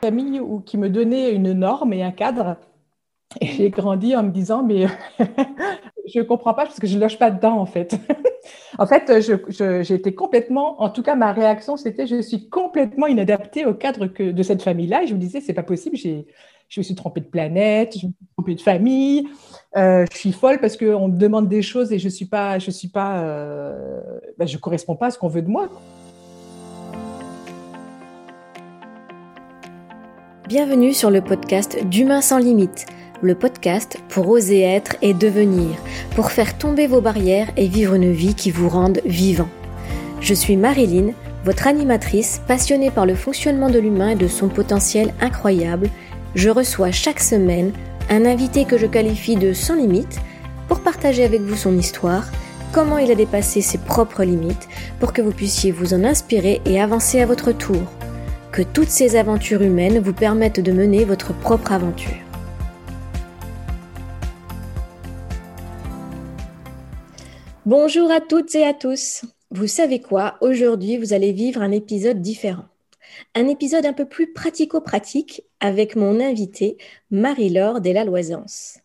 famille où, qui me donnait une norme et un cadre. J'ai grandi en me disant, mais je ne comprends pas parce que je ne loge pas dedans, en fait. en fait, j'étais complètement, en tout cas, ma réaction, c'était, je suis complètement inadaptée au cadre que, de cette famille-là. Et je me disais, c'est pas possible, je me suis trompée de planète, je me suis trompée de famille, euh, je suis folle parce qu'on me demande des choses et je ne suis pas, je suis euh, ben, correspond pas à ce qu'on veut de moi. Bienvenue sur le podcast d'Humain sans limite, le podcast pour oser être et devenir, pour faire tomber vos barrières et vivre une vie qui vous rende vivant. Je suis Marilyn, votre animatrice passionnée par le fonctionnement de l'humain et de son potentiel incroyable. Je reçois chaque semaine un invité que je qualifie de sans limite pour partager avec vous son histoire, comment il a dépassé ses propres limites pour que vous puissiez vous en inspirer et avancer à votre tour que toutes ces aventures humaines vous permettent de mener votre propre aventure. Bonjour à toutes et à tous. Vous savez quoi? Aujourd'hui, vous allez vivre un épisode différent. Un épisode un peu plus pratico-pratique avec mon invitée, Marie-Laure Della Loisance.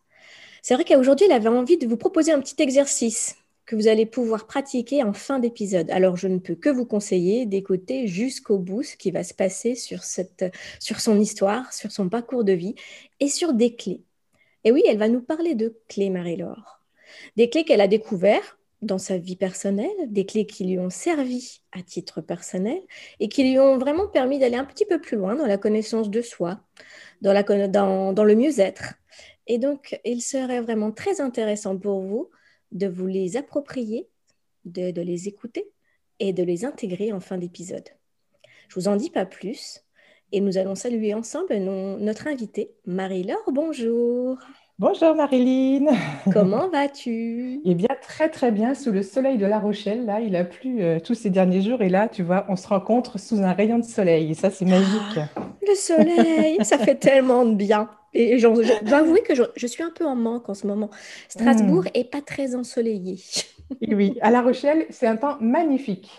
C'est vrai qu'aujourd'hui, elle avait envie de vous proposer un petit exercice que vous allez pouvoir pratiquer en fin d'épisode. Alors, je ne peux que vous conseiller d'écouter jusqu'au bout ce qui va se passer sur, cette, sur son histoire, sur son parcours de vie et sur des clés. Et oui, elle va nous parler de clés, Marie-Laure. Des clés qu'elle a découvertes dans sa vie personnelle, des clés qui lui ont servi à titre personnel et qui lui ont vraiment permis d'aller un petit peu plus loin dans la connaissance de soi, dans, la, dans, dans le mieux-être. Et donc, il serait vraiment très intéressant pour vous de vous les approprier, de, les écouter et de les intégrer en fin d'épisode. Je vous en dis pas plus et nous allons saluer ensemble notre invitée, Marie-Laure. Bonjour. Bonjour Marilyn. Comment vas-tu? Eh bien, très très bien, sous le soleil de La Rochelle. Là, il a plu euh, tous ces derniers jours et là, tu vois, on se rencontre sous un rayon de soleil. Et ça, c'est magique. Ah, le soleil, ça fait tellement de bien. Et je dois avouer que je, suis un peu en manque en ce moment. Strasbourg n'est hmm. pas très ensoleillé. oui, à La Rochelle, c'est un temps magnifique.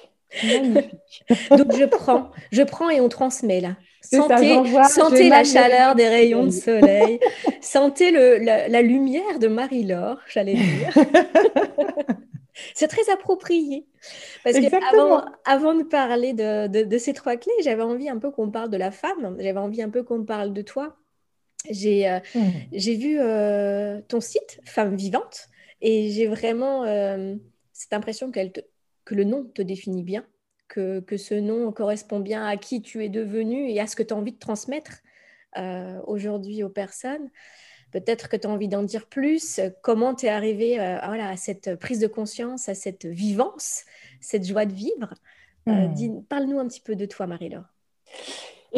magnifique. Donc je prends, je prends et on transmet là. Sentez, la chaleur des rayons de soleil. sentez le, la, lumière de Marie-Laure, j'allais dire. C'est très approprié. Parce qu'avant avant de parler de, de, ces trois clés, j'avais envie un peu qu'on parle de la femme, j'avais envie un peu qu'on parle de toi. J'ai euh, mmh. vu euh, ton site, Femme Vivante, et j'ai vraiment euh, cette impression que le nom te définit bien, que, que, ce nom correspond bien à qui tu es devenu et à ce que tu as envie de transmettre aujourd'hui aux personnes. Peut-être que tu as envie d'en dire plus. Comment tu es arrivé voilà, à cette prise de conscience, à cette vivance, cette joie de vivre? Mmh. Parle-nous un petit peu de toi, Marie-Laure.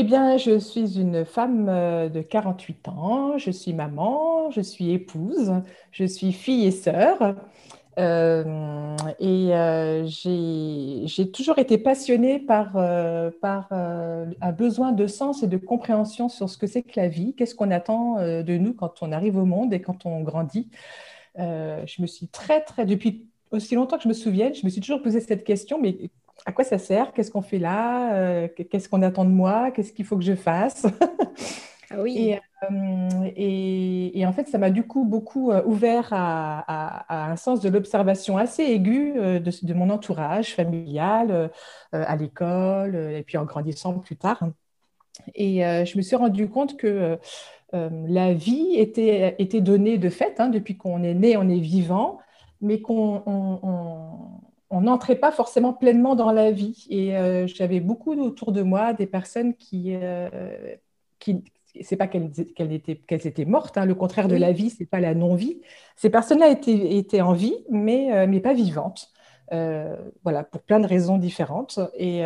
Eh bien, je suis une femme euh, de 48 ans, je suis maman, je suis épouse, je suis fille et sœur. Euh, et euh, j'ai toujours été passionnée par, un besoin de sens et de compréhension sur ce que c'est que la vie, qu'est-ce qu'on attend de nous quand on arrive au monde et quand on grandit. je me suis très, très, depuis aussi longtemps que je me souvienne, je me suis toujours posé cette question, mais à quoi ça sert? Qu'est-ce qu'on fait là? Euh, Qu'est-ce qu'on attend de moi? Qu'est-ce qu'il faut que je fasse? Ah oui. Euh, et, et, en fait, ça m'a du coup beaucoup euh, ouvert à, un sens de l'observation assez aigu de, mon entourage familial, à l'école, et puis en grandissant plus tard. Et je me suis rendu compte que la vie était, était donnée de fait, hein, depuis qu'on est né, on est vivant, mais qu'on on n'entrait pas forcément pleinement dans la vie. Et euh, j'avais beaucoup autour de moi des personnes qui, euh, qui c'est pas qu'elles étaient, qu'elles étaient mortes, hein. le contraire de la vie, c'est pas la non-vie. Ces personnes-là étaient, étaient, en vie, mais, euh, mais pas vivantes. voilà, pour plein de raisons différentes. Et,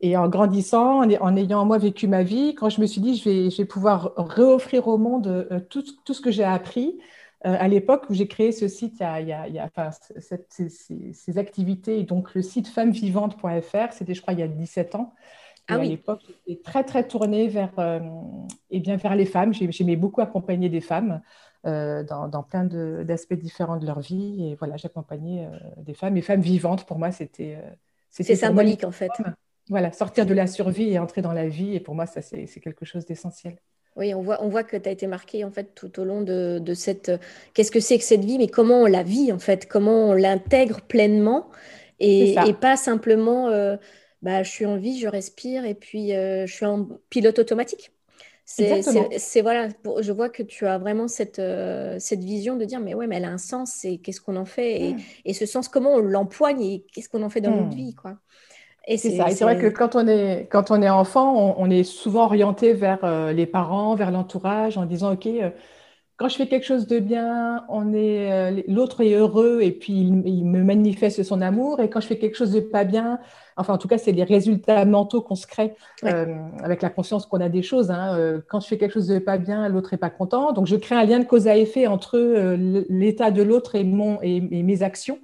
et en grandissant, en, ayant moi vécu ma vie, quand je me suis dit, je vais, je vais pouvoir réoffrir au monde tout, tout ce que j'ai appris, euh, à l'époque où j'ai créé ce site, il y a, enfin, ces, activités, donc le site femmesvivantes.fr, c'était je crois il y a 17 ans. Ah À l'époque, j'étais très très tournée vers, euh, eh bien, vers les femmes. J'aimais beaucoup accompagner des femmes euh, dans, dans, plein d'aspects différents de leur vie. Et voilà, j'accompagnais des femmes. Et femmes vivantes, pour moi, c'était... c'est symbolique en fait. voilà, sortir de la survie et entrer dans la vie. Et pour moi, ça, c'est quelque chose d'essentiel. Oui, on voit, on voit que tu as été marqué en fait tout au long de, de cette. Qu'est-ce que c'est que cette vie, mais comment on la vit en fait, comment on l'intègre pleinement et, et, pas simplement, euh, bah, je suis en vie, je respire et puis euh, je suis en pilote automatique. C'est voilà, je vois que tu as vraiment cette, euh, cette vision de dire mais ouais, mais elle a un sens et qu'est-ce qu'on en fait et, mmh. et, ce sens, comment on l'empoigne et qu'est-ce qu'on en fait dans notre mmh. vie quoi. C'est ça. Et c'est vrai que quand on est, quand on est enfant, on, est souvent orienté vers euh, les parents, vers l'entourage, en disant, OK, euh, quand je fais quelque chose de bien, on est, euh, l'autre est heureux et puis il, me manifeste son amour. Et quand je fais quelque chose de pas bien, enfin, en tout cas, c'est les résultats mentaux qu'on se crée avec la conscience qu'on a des choses. Hein. quand je fais quelque chose de pas bien, l'autre est pas content. Donc, je crée un lien de cause à effet entre l'état de l'autre et, mon, et mes actions.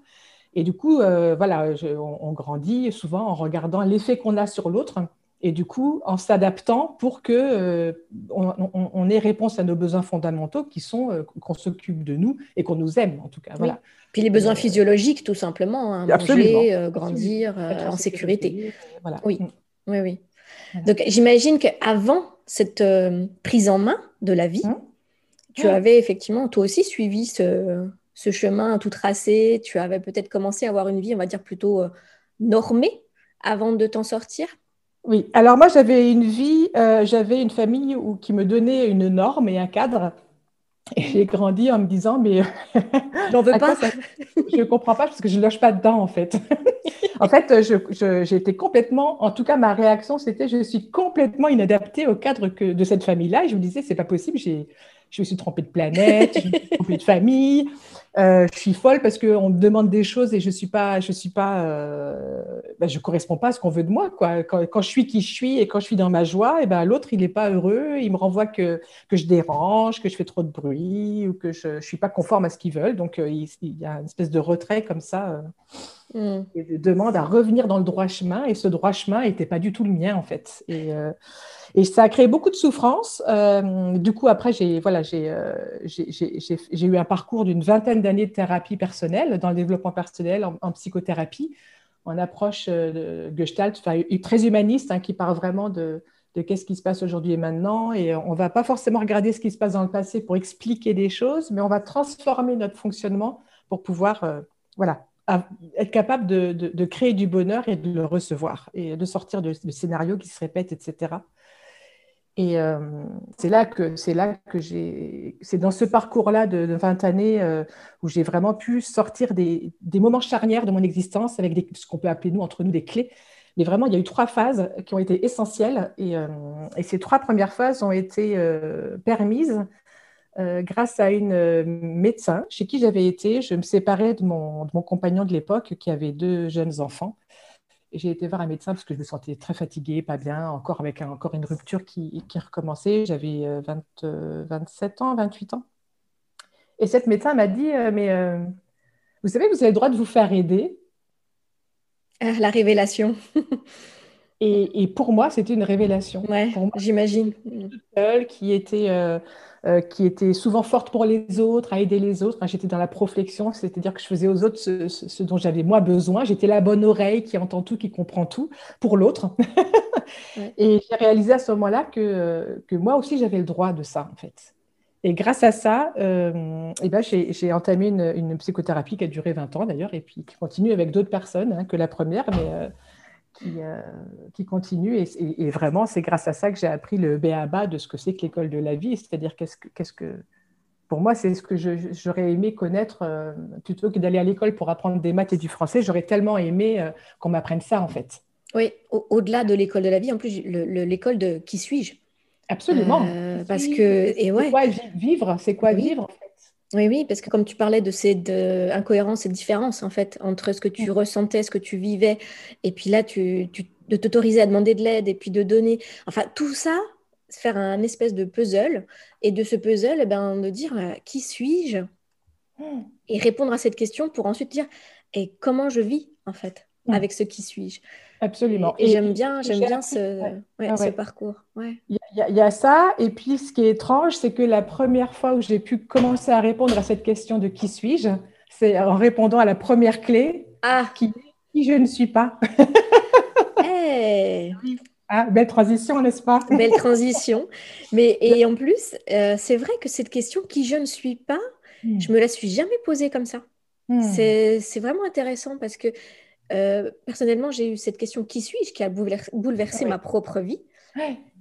Et du coup, euh, voilà, on, grandit souvent en regardant l'effet qu'on a sur l'autre et du coup en s'adaptant pour que euh, on, ait réponse à nos besoins fondamentaux qui sont euh, qu'on s'occupe de nous et qu'on nous aime en tout cas. Voilà. Puis les besoins physiologiques tout simplement, hein, manger, grandir en sécurité. Voilà. Oui, mm. oui, oui. Donc j'imagine qu'avant cette prise en main de la vie, mm. tu avais effectivement toi aussi suivi ce, ce chemin tout tracé, tu avais peut-être commencé à avoir une vie, on va dire, plutôt euh, normée avant de t'en sortir? Oui, alors moi j'avais une vie, euh, j'avais une famille où, qui me donnait une norme et un cadre. Et j'ai grandi en me disant, mais j'en veux pas. je ne comprends pas parce que je ne loge pas dedans, en fait. en fait, j'étais complètement, en tout cas, ma réaction, c'était, je suis complètement inadaptée au cadre que, de cette famille-là. Et je me disais, c'est pas possible, je me suis trompée de planète, je me suis trompée de famille, euh, je suis folle parce qu'on me demande des choses et je suis pas, je suis pas, euh, ben, je correspond pas à ce qu'on veut de moi. Quoi. Quand, je suis qui je suis et quand je suis dans ma joie, et eh ben l'autre il n'est pas heureux, il me renvoie que, que je dérange, que je fais trop de bruit ou que je, ne suis pas conforme à ce qu'ils veulent. Donc euh, il, y a une espèce de retrait comme ça. Mm. Et de demande à revenir dans le droit chemin et ce droit chemin n'était pas du tout le mien en fait. Et et ça a créé beaucoup de souffrance. Euh, du coup, après, j'ai voilà, euh, eu un parcours d'une vingtaine d'années de thérapie personnelle, dans le développement personnel, en, psychothérapie, en approche euh, de Gestalt, très humaniste, hein, qui parle vraiment de, qu'est-ce qui se passe aujourd'hui et maintenant. Et on ne va pas forcément regarder ce qui se passe dans le passé pour expliquer des choses, mais on va transformer notre fonctionnement pour pouvoir voilà, être capable de, créer du bonheur et de le recevoir et de sortir de, de scénarios qui se répètent, etc. Et euh, c'est là que c'est là que j'ai c'est dans ce parcours-là de, 20 années euh, où j'ai vraiment pu sortir des, des, moments charnières de mon existence avec ce qu'on peut appeler nous entre nous des clés. Mais vraiment, il y a eu trois phases qui ont été essentielles et, euh, et ces trois premières phases ont été permises grâce à une médecin chez qui j'avais été. Je me séparais de mon, de mon compagnon de l'époque qui avait deux jeunes enfants j'ai été voir un médecin parce que je me sentais très fatiguée, pas bien, encore avec encore une rupture qui, qui recommençait. J'avais 27 euh, ans, 28 ans. Et cette médecin m'a dit, euh, mais euh, vous savez, vous avez le droit de vous faire aider. Ah, la révélation. et, et, pour moi, c'était une révélation. Ouais, j'imagine. Seule qui était euh, qui était souvent forte pour les autres, à aider les autres. J'étais dans la proflexion, c'est-à-dire que je faisais aux autres ce, dont j'avais moi besoin. J'étais la bonne oreille qui entend tout, qui comprend tout pour l'autre. Et j'ai réalisé à ce moment-là que, que moi aussi, j'avais le droit de ça, en fait. Et grâce à ça, euh, eh ben, j'ai entamé une, psychothérapie qui a duré 20 ans d'ailleurs, et puis qui continue avec d'autres personnes hein, que la première, mais euh, qui, euh, qui continue. Et, vraiment, c'est grâce à ça que j'ai appris le B.A.B.A. de ce que c'est que l'école de la vie. C'est-à-dire, qu'est-ce que, qu'est-ce que. Pour moi, c'est ce que j'aurais aimé connaître euh, plutôt que d'aller à l'école pour apprendre des maths et du français. J'aurais tellement aimé euh, qu'on m'apprenne ça, en fait. Oui, au-delà de l'école de la vie, en plus, l'école de qui suis-je? Absolument. parce que. Et ouais. C'est quoi vivre? C'est quoi vivre oui, oui, parce que comme tu parlais de ces incohérences et différences, en fait, entre ce que tu ressentais, ce que tu vivais, et puis là, tu, de t'autoriser à demander de l'aide et puis de donner. Enfin, tout ça, faire un espèce de puzzle, et de ce puzzle, eh ben, de dire euh, qui suis-je? Mmh. Et répondre à cette question pour ensuite dire et comment je vis, en fait? Avec ce qui suis-je Absolument. Et, j'aime bien, j'aime bien ce, ah ce parcours. Il y, a ça. Et puis, ce qui est étrange, c'est que la première fois où j'ai pu commencer à répondre à cette question de qui suis-je, c'est en répondant à la première clé, ah. qui, qui je ne suis pas. Ouais. Ah, belle transition, n'est-ce pas? Belle transition. Mais et en plus, euh, c'est vrai que cette question qui je ne suis pas, hmm. je me la suis jamais posée comme ça. Hmm. C'est vraiment intéressant parce que euh, personnellement, j'ai eu cette question qui suis-je qui a bouleversé ma propre vie?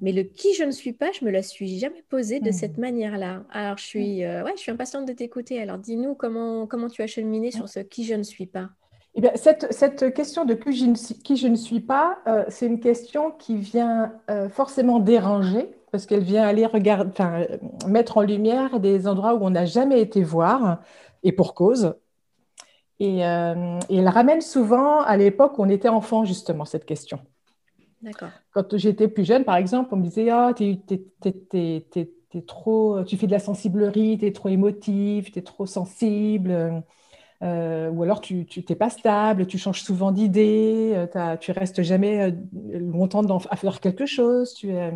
Mais le qui je ne suis pas, je me la suis jamais posée de hmm. cette manière-là. Alors, je suis, euh, ouais, je suis impatiente de t'écouter. Alors, dis-nous comment, comment tu as cheminé sur ce qui je ne suis pas? Eh bien, cette, cette, question de qui je ne suis, qui je ne suis pas, euh, c'est une question qui vient euh, forcément déranger parce qu'elle vient aller regarder, mettre en lumière des endroits où on n'a jamais été voir et pour cause. Et, euh, et elle ramène souvent à l'époque où on était enfant, justement, cette question. D'accord. Quand j'étais plus jeune, par exemple, on me disait Ah, t'es, trop, tu fais de la sensiblerie, tu es trop émotive, tu es trop sensible. Euh, ou alors tu n'es pas stable, tu changes souvent d'idée, euh, tu restes jamais longtemps à faire quelque chose, tu es,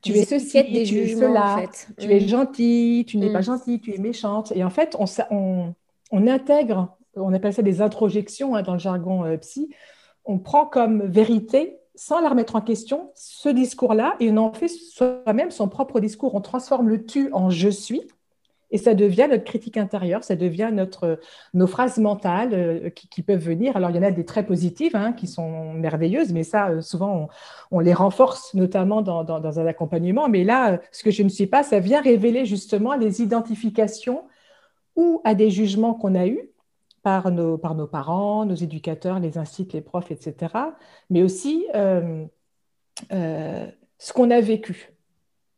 tu es ceci, tu es cela, tu es mm. gentil, tu n'es pas mm. gentil, tu es méchante. Et en fait, on, on, on intègre, on appelle ça des introjections hein, dans le jargon psy, on prend comme vérité sans la remettre en question ce discours-là et on en fait soi-même son propre discours. On transforme le tu en je suis et ça devient notre critique intérieure, ça devient notre, nos phrases mentales euh, qui, peuvent venir. Alors, il y en a des très positives hein, qui sont merveilleuses, mais ça, euh, souvent, on, les renforce, notamment dans, un accompagnement. Mais là, euh, ce que je ne suis pas, ça vient révéler justement les identifications ou à des jugements qu'on a eus par nos, par nos parents, nos éducateurs, les instituts, les profs, etc. Mais aussi ce qu'on a vécu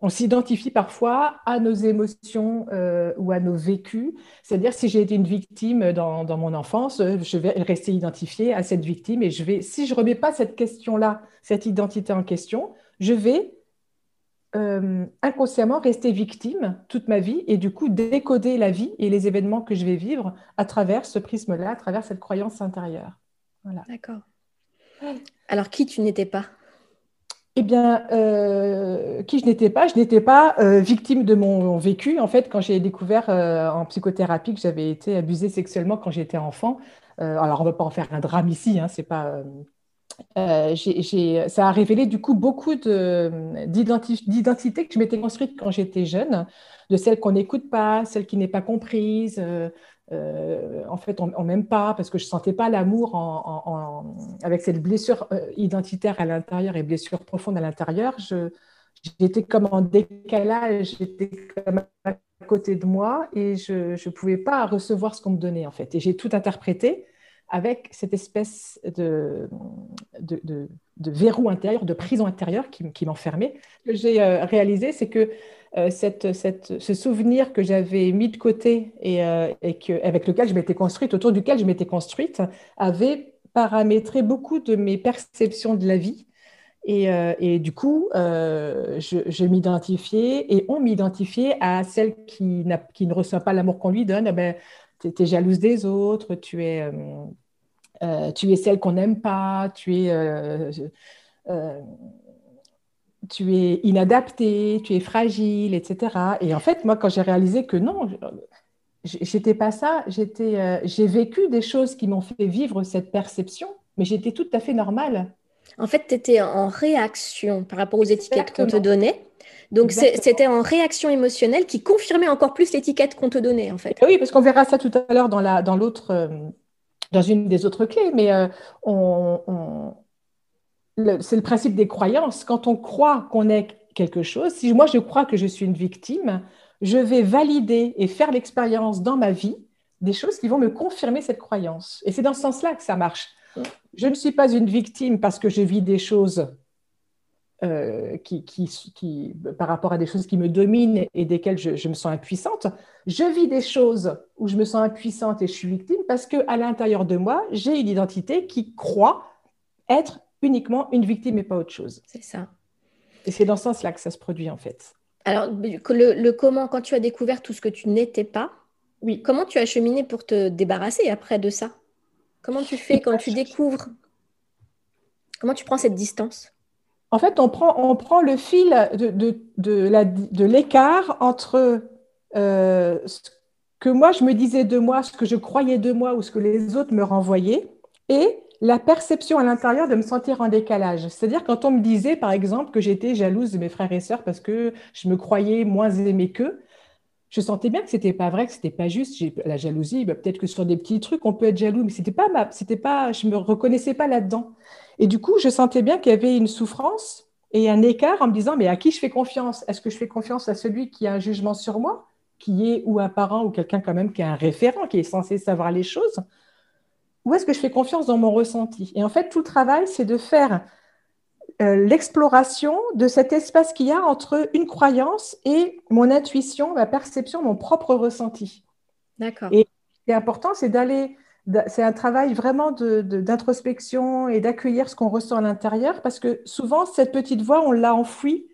on s'identifie parfois à nos émotions euh, ou à nos vécus. C'est-à-dire, si j'ai été une victime dans, mon enfance, euh, je vais rester identifiée à cette victime et je vais, si je ne remets pas cette question-là, cette identité en question, je vais euh, inconsciemment rester victime toute ma vie et du coup décoder la vie et les événements que je vais vivre à travers ce prisme-là, à travers cette croyance intérieure. Voilà. D'accord. Alors, qui tu n'étais pas? Eh bien, euh, qui je n'étais pas? Je n'étais pas euh, victime de mon vécu. En fait, quand j'ai découvert euh, en psychothérapie que j'avais été abusée sexuellement quand j'étais enfant, alors on ne va pas en faire un drame ici, hein, c'est pas. Ça a révélé du coup beaucoup d'identités que je m'étais construite quand j'étais jeune, de celles qu'on n'écoute pas, celles qui n'est pas comprise, euh, en fait, on, m'aime pas parce que je sentais pas l'amour avec cette blessure euh, identitaire à l'intérieur et blessure profonde à l'intérieur. J'étais comme en décalage, j'étais comme à côté de moi et je ne pouvais pas recevoir ce qu'on me donnait en fait. Et j'ai tout interprété avec cette espèce de, verrou intérieur, de prison intérieure qui, m'enfermait. Ce que j'ai euh, réalisé, c'est que euh, cette, ce souvenir que j'avais mis de côté et, euh, avec lequel je m'étais construite, autour duquel je m'étais construite, avait paramétré beaucoup de mes perceptions de la vie. Et, du coup, je, je m'identifiais et on m'identifiait à celle qui, qui, ne reçoit pas l'amour qu'on lui donne. Eh ben, tu es, jalouse des autres, tu es, tu es celle qu'on n'aime pas, tu es tu es inadapté, tu es fragile, etc. Et en fait, moi, quand j'ai réalisé que non, j'étais pas ça, j'étais, euh, j'ai vécu des choses qui m'ont fait vivre cette perception, mais j'étais tout à fait normale. En fait, tu étais en réaction par rapport aux étiquettes qu'on te donnait. Donc, c'était en réaction émotionnelle qui confirmait encore plus l'étiquette qu'on te donnait, en fait. Oui, parce qu'on verra ça tout à l'heure dans, la, dans, l'autre, euh, dans une des autres clés, mais euh, on, c'est le principe des croyances. Quand on croit qu'on est quelque chose, si moi je crois que je suis une victime, je vais valider et faire l'expérience dans ma vie des choses qui vont me confirmer cette croyance. Et c'est dans ce sens-là que ça marche. Je ne suis pas une victime parce que je vis des choses euh, qui, qui, par rapport à des choses qui me dominent et desquelles je, je, me sens impuissante. Je vis des choses où je me sens impuissante et je suis victime parce qu'à l'intérieur de moi, j'ai une identité qui croit être uniquement une victime et pas autre chose. C'est ça. Et c'est dans ce sens-là que ça se produit en fait. Alors, le, comment, quand tu as découvert tout ce que tu n'étais pas, oui. comment tu as cheminé pour te débarrasser après de ça? Comment tu fais quand tu découvres? Comment tu prends cette distance? En fait, on prend, on prend le fil de, de, de l'écart entre euh, ce que moi je me disais de moi, ce que je croyais de moi ou ce que les autres me renvoyaient, et la perception à l'intérieur de me sentir en décalage. C'est-à-dire quand on me disait, par exemple, que j'étais jalouse de mes frères et sœurs parce que je me croyais moins aimée qu'eux, je sentais bien que c'était pas vrai, que c'était pas juste. La jalousie, bah, peut-être que sur des petits trucs, on peut être jaloux, mais c'était pas c'était pas, je me reconnaissais pas là-dedans. Et du coup, je sentais bien qu'il y avait une souffrance et un écart en me disant, mais à qui je fais confiance? Est-ce que je fais confiance à celui qui a un jugement sur moi, qui est ou un parent ou quelqu'un quand même qui a un référent, qui est censé savoir les choses? Ou est-ce que je fais confiance dans mon ressenti? Et en fait, tout le travail, c'est de faire l'exploration de cet espace qu'il y a entre une croyance et mon intuition, ma perception, mon propre ressenti. D'accord. Et ce qui est important, c'est d'aller c'est un travail vraiment d'introspection et d'accueillir ce qu'on ressent à l'intérieur parce que souvent, cette petite voix, on l'a enfouie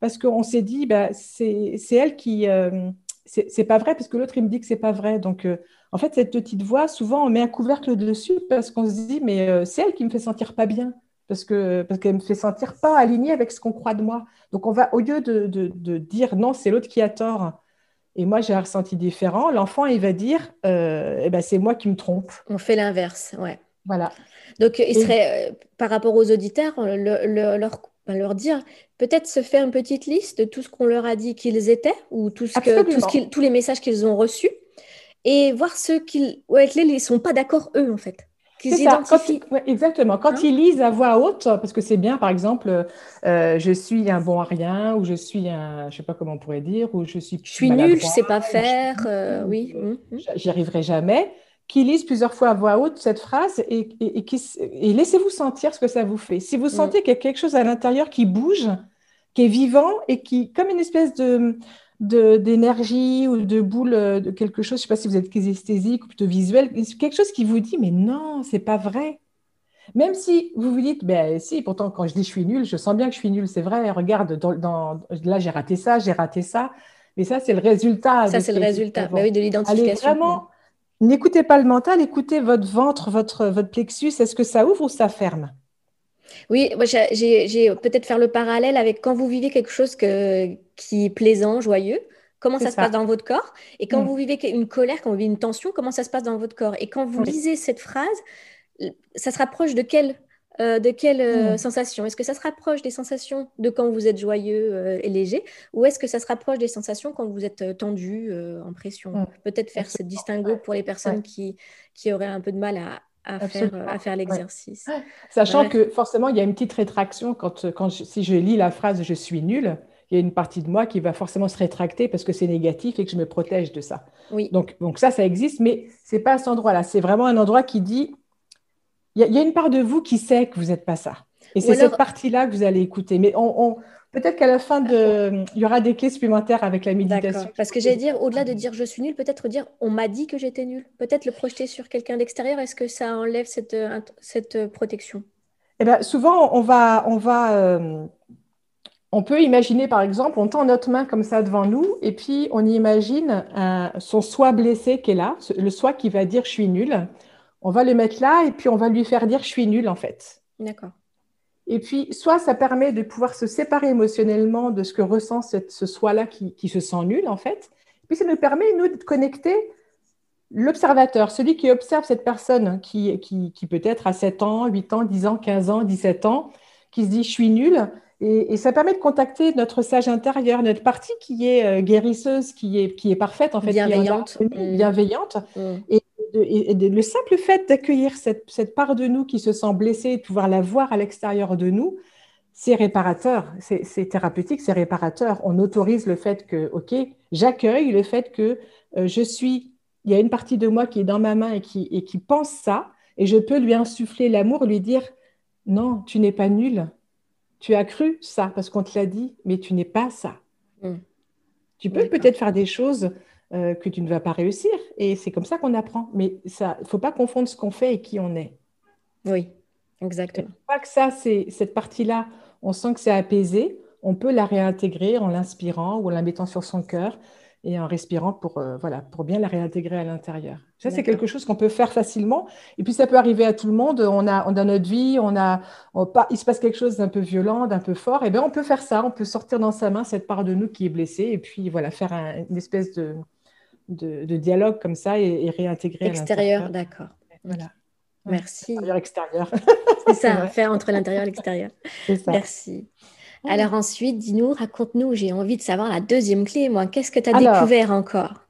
parce qu'on s'est dit, bah, c'est elle qui. Euh, c'est pas vrai parce que l'autre, il me dit que c'est pas vrai. Donc, euh, en fait, cette petite voix, souvent, on met un couvercle dessus parce qu'on se dit, mais euh, c'est elle qui me fait sentir pas bien parce que parce qu'elle me fait sentir pas alignée avec ce qu'on croit de moi. Donc, on va, au lieu de, de dire non, c'est l'autre qui a tort, et moi, j'ai un ressenti différent. L'enfant, il va dire, euh, eh ben, c'est moi qui me trompe. On fait l'inverse, ouais. Voilà. Donc, il serait, euh, par rapport aux auditeurs, leur, ben, leur dire, peut-être se faire une petite liste de tout ce qu'on leur a dit qu'ils étaient, ou tout ce que, tous les messages qu'ils ont reçus, et voir ceux qui, avec lesquels ils ne sont pas d'accord, eux, en fait exactement. Quand hein? ils lisent à voix haute, parce que c'est bien, par exemple, euh, je suis un bon à rien, ou je suis un, je sais pas comment on pourrait dire, ou je suis. Je suis nul, je sais pas faire, euh, oui. Hum, hum. J'y arriverai jamais. Qui lisent plusieurs fois à voix haute cette phrase et, et, et laissez-vous sentir ce que ça vous fait. Si vous hum. sentez qu'il y a quelque chose à l'intérieur qui bouge, qui est vivant et qui, comme une espèce de, d'énergie ou de boule de quelque chose, je ne sais pas si vous êtes kinesthésique ou plutôt visuel, quelque chose qui vous dit mais non, c'est pas vrai. Même si vous vous dites, ben si, pourtant quand je dis je suis nul, je sens bien que je suis nul, c'est vrai, regarde, dans, là j'ai raté ça, j'ai raté ça, mais ça c'est le résultat. Ça c'est le résultat bah oui, de l'identification. Vraiment, n'écoutez pas le mental, écoutez votre ventre, votre, votre plexus, est-ce que ça ouvre ou ça ferme? Oui, moi j'ai peut-être faire le parallèle avec quand vous vivez quelque chose que, qui est plaisant, joyeux, comment ça, se passe dans votre corps, et quand mm. vous vivez une colère, quand vous vivez une tension, comment ça se passe dans votre corps? Et quand vous lisez cette phrase, ça se rapproche de quelle, euh, de quelle euh, mm. sensation? Est-ce que ça se rapproche des sensations de quand vous êtes joyeux euh, et léger, ou est-ce que ça se rapproche des sensations quand vous êtes tendu, en pression? Mm. Peut-être faire ce distinguo pour les personnes qui, qui auraient un peu de mal à, à faire, à faire l'exercice. Sachant que forcément, il y a une petite rétraction quand, quand si je lis la phrase je suis nul, il y a une partie de moi qui va forcément se rétracter parce que c'est négatif et que je me protège de ça. Oui. Donc, donc ça, ça existe, mais c'est pas à cet endroit-là. C'est vraiment un endroit qui dit il y, a, une part de vous qui sait que vous n'êtes pas ça. Et c'est cette partie-là que vous allez écouter. Mais on Peut-être qu'à la fin, de... il y aura des clés supplémentaires avec la méditation. Parce que j'allais dire, au-delà de dire je suis nul, peut-être dire on m'a dit que j'étais nul. Peut-être le projeter sur quelqu'un d'extérieur. Est-ce que ça enlève cette, euh, cette euh, protection? Eh bien, Souvent, on va. On va euh, On peut imaginer, par exemple, on tend notre main comme ça devant nous, et puis on imagine son soi blessé qui est là, le soi qui va dire je suis nul. On va le mettre là, et puis on va lui faire dire je suis nul, en fait. D'accord. Et puis, soit ça permet de pouvoir se séparer émotionnellement de ce que ressent ce soi-là qui, se sent nul, en fait. Et puis, ça nous permet, nous, de connecter l'observateur, celui qui observe cette personne qui, qui, peut-être a 7 ans, 8 ans, 10 ans, 15 ans, 17 ans, qui se dit « je suis nul ». Et, ça permet de contacter notre sage intérieur, notre partie qui est euh, guérisseuse, qui est, qui est parfaite, en fait, bienveillante. Est bienveillante. Mmh. Et et le simple fait d'accueillir cette, part de nous qui se sent blessée, de pouvoir la voir à l'extérieur de nous, c'est réparateur, c'est thérapeutique, c'est réparateur. On autorise le fait que, OK, j'accueille le fait que euh, je suis, il y a une partie de moi qui est dans ma main et qui, et qui pense ça, et je peux lui insuffler l'amour, lui dire, non, tu n'es pas nul, tu as cru ça parce qu'on te l'a dit, mais tu n'es pas ça. Mmh. Tu peux peut-être faire des choses euh, que tu ne vas pas réussir. Et c'est comme ça qu'on apprend. Mais il ne faut pas confondre ce qu'on fait et qui on est. Oui, exactement. Fois que ça, c'est cette partie-là, on sent que c'est apaisé, on peut la réintégrer en l'inspirant ou en la mettant sur son cœur et en respirant pour, euh, voilà, pour bien la réintégrer à l'intérieur. Ça, c'est quelque chose qu'on peut faire facilement. Et puis, ça peut arriver à tout le monde. On a, dans notre vie, on a, pas, il se passe quelque chose d'un peu violent, d'un peu fort. Et bien, on peut faire ça. On peut sortir dans sa main cette part de nous qui est blessée et puis, voilà, faire une espèce de, de, dialogue comme ça et, réintégrer. Extérieur, d'accord. Voilà. Merci. Intérieur-extérieur. C'est ça, faire entre l'intérieur et l'extérieur. Merci. Alors ensuite, dis-nous, raconte-nous, j'ai envie de savoir la deuxième clé, moi. Qu'est-ce que tu as découvert encore?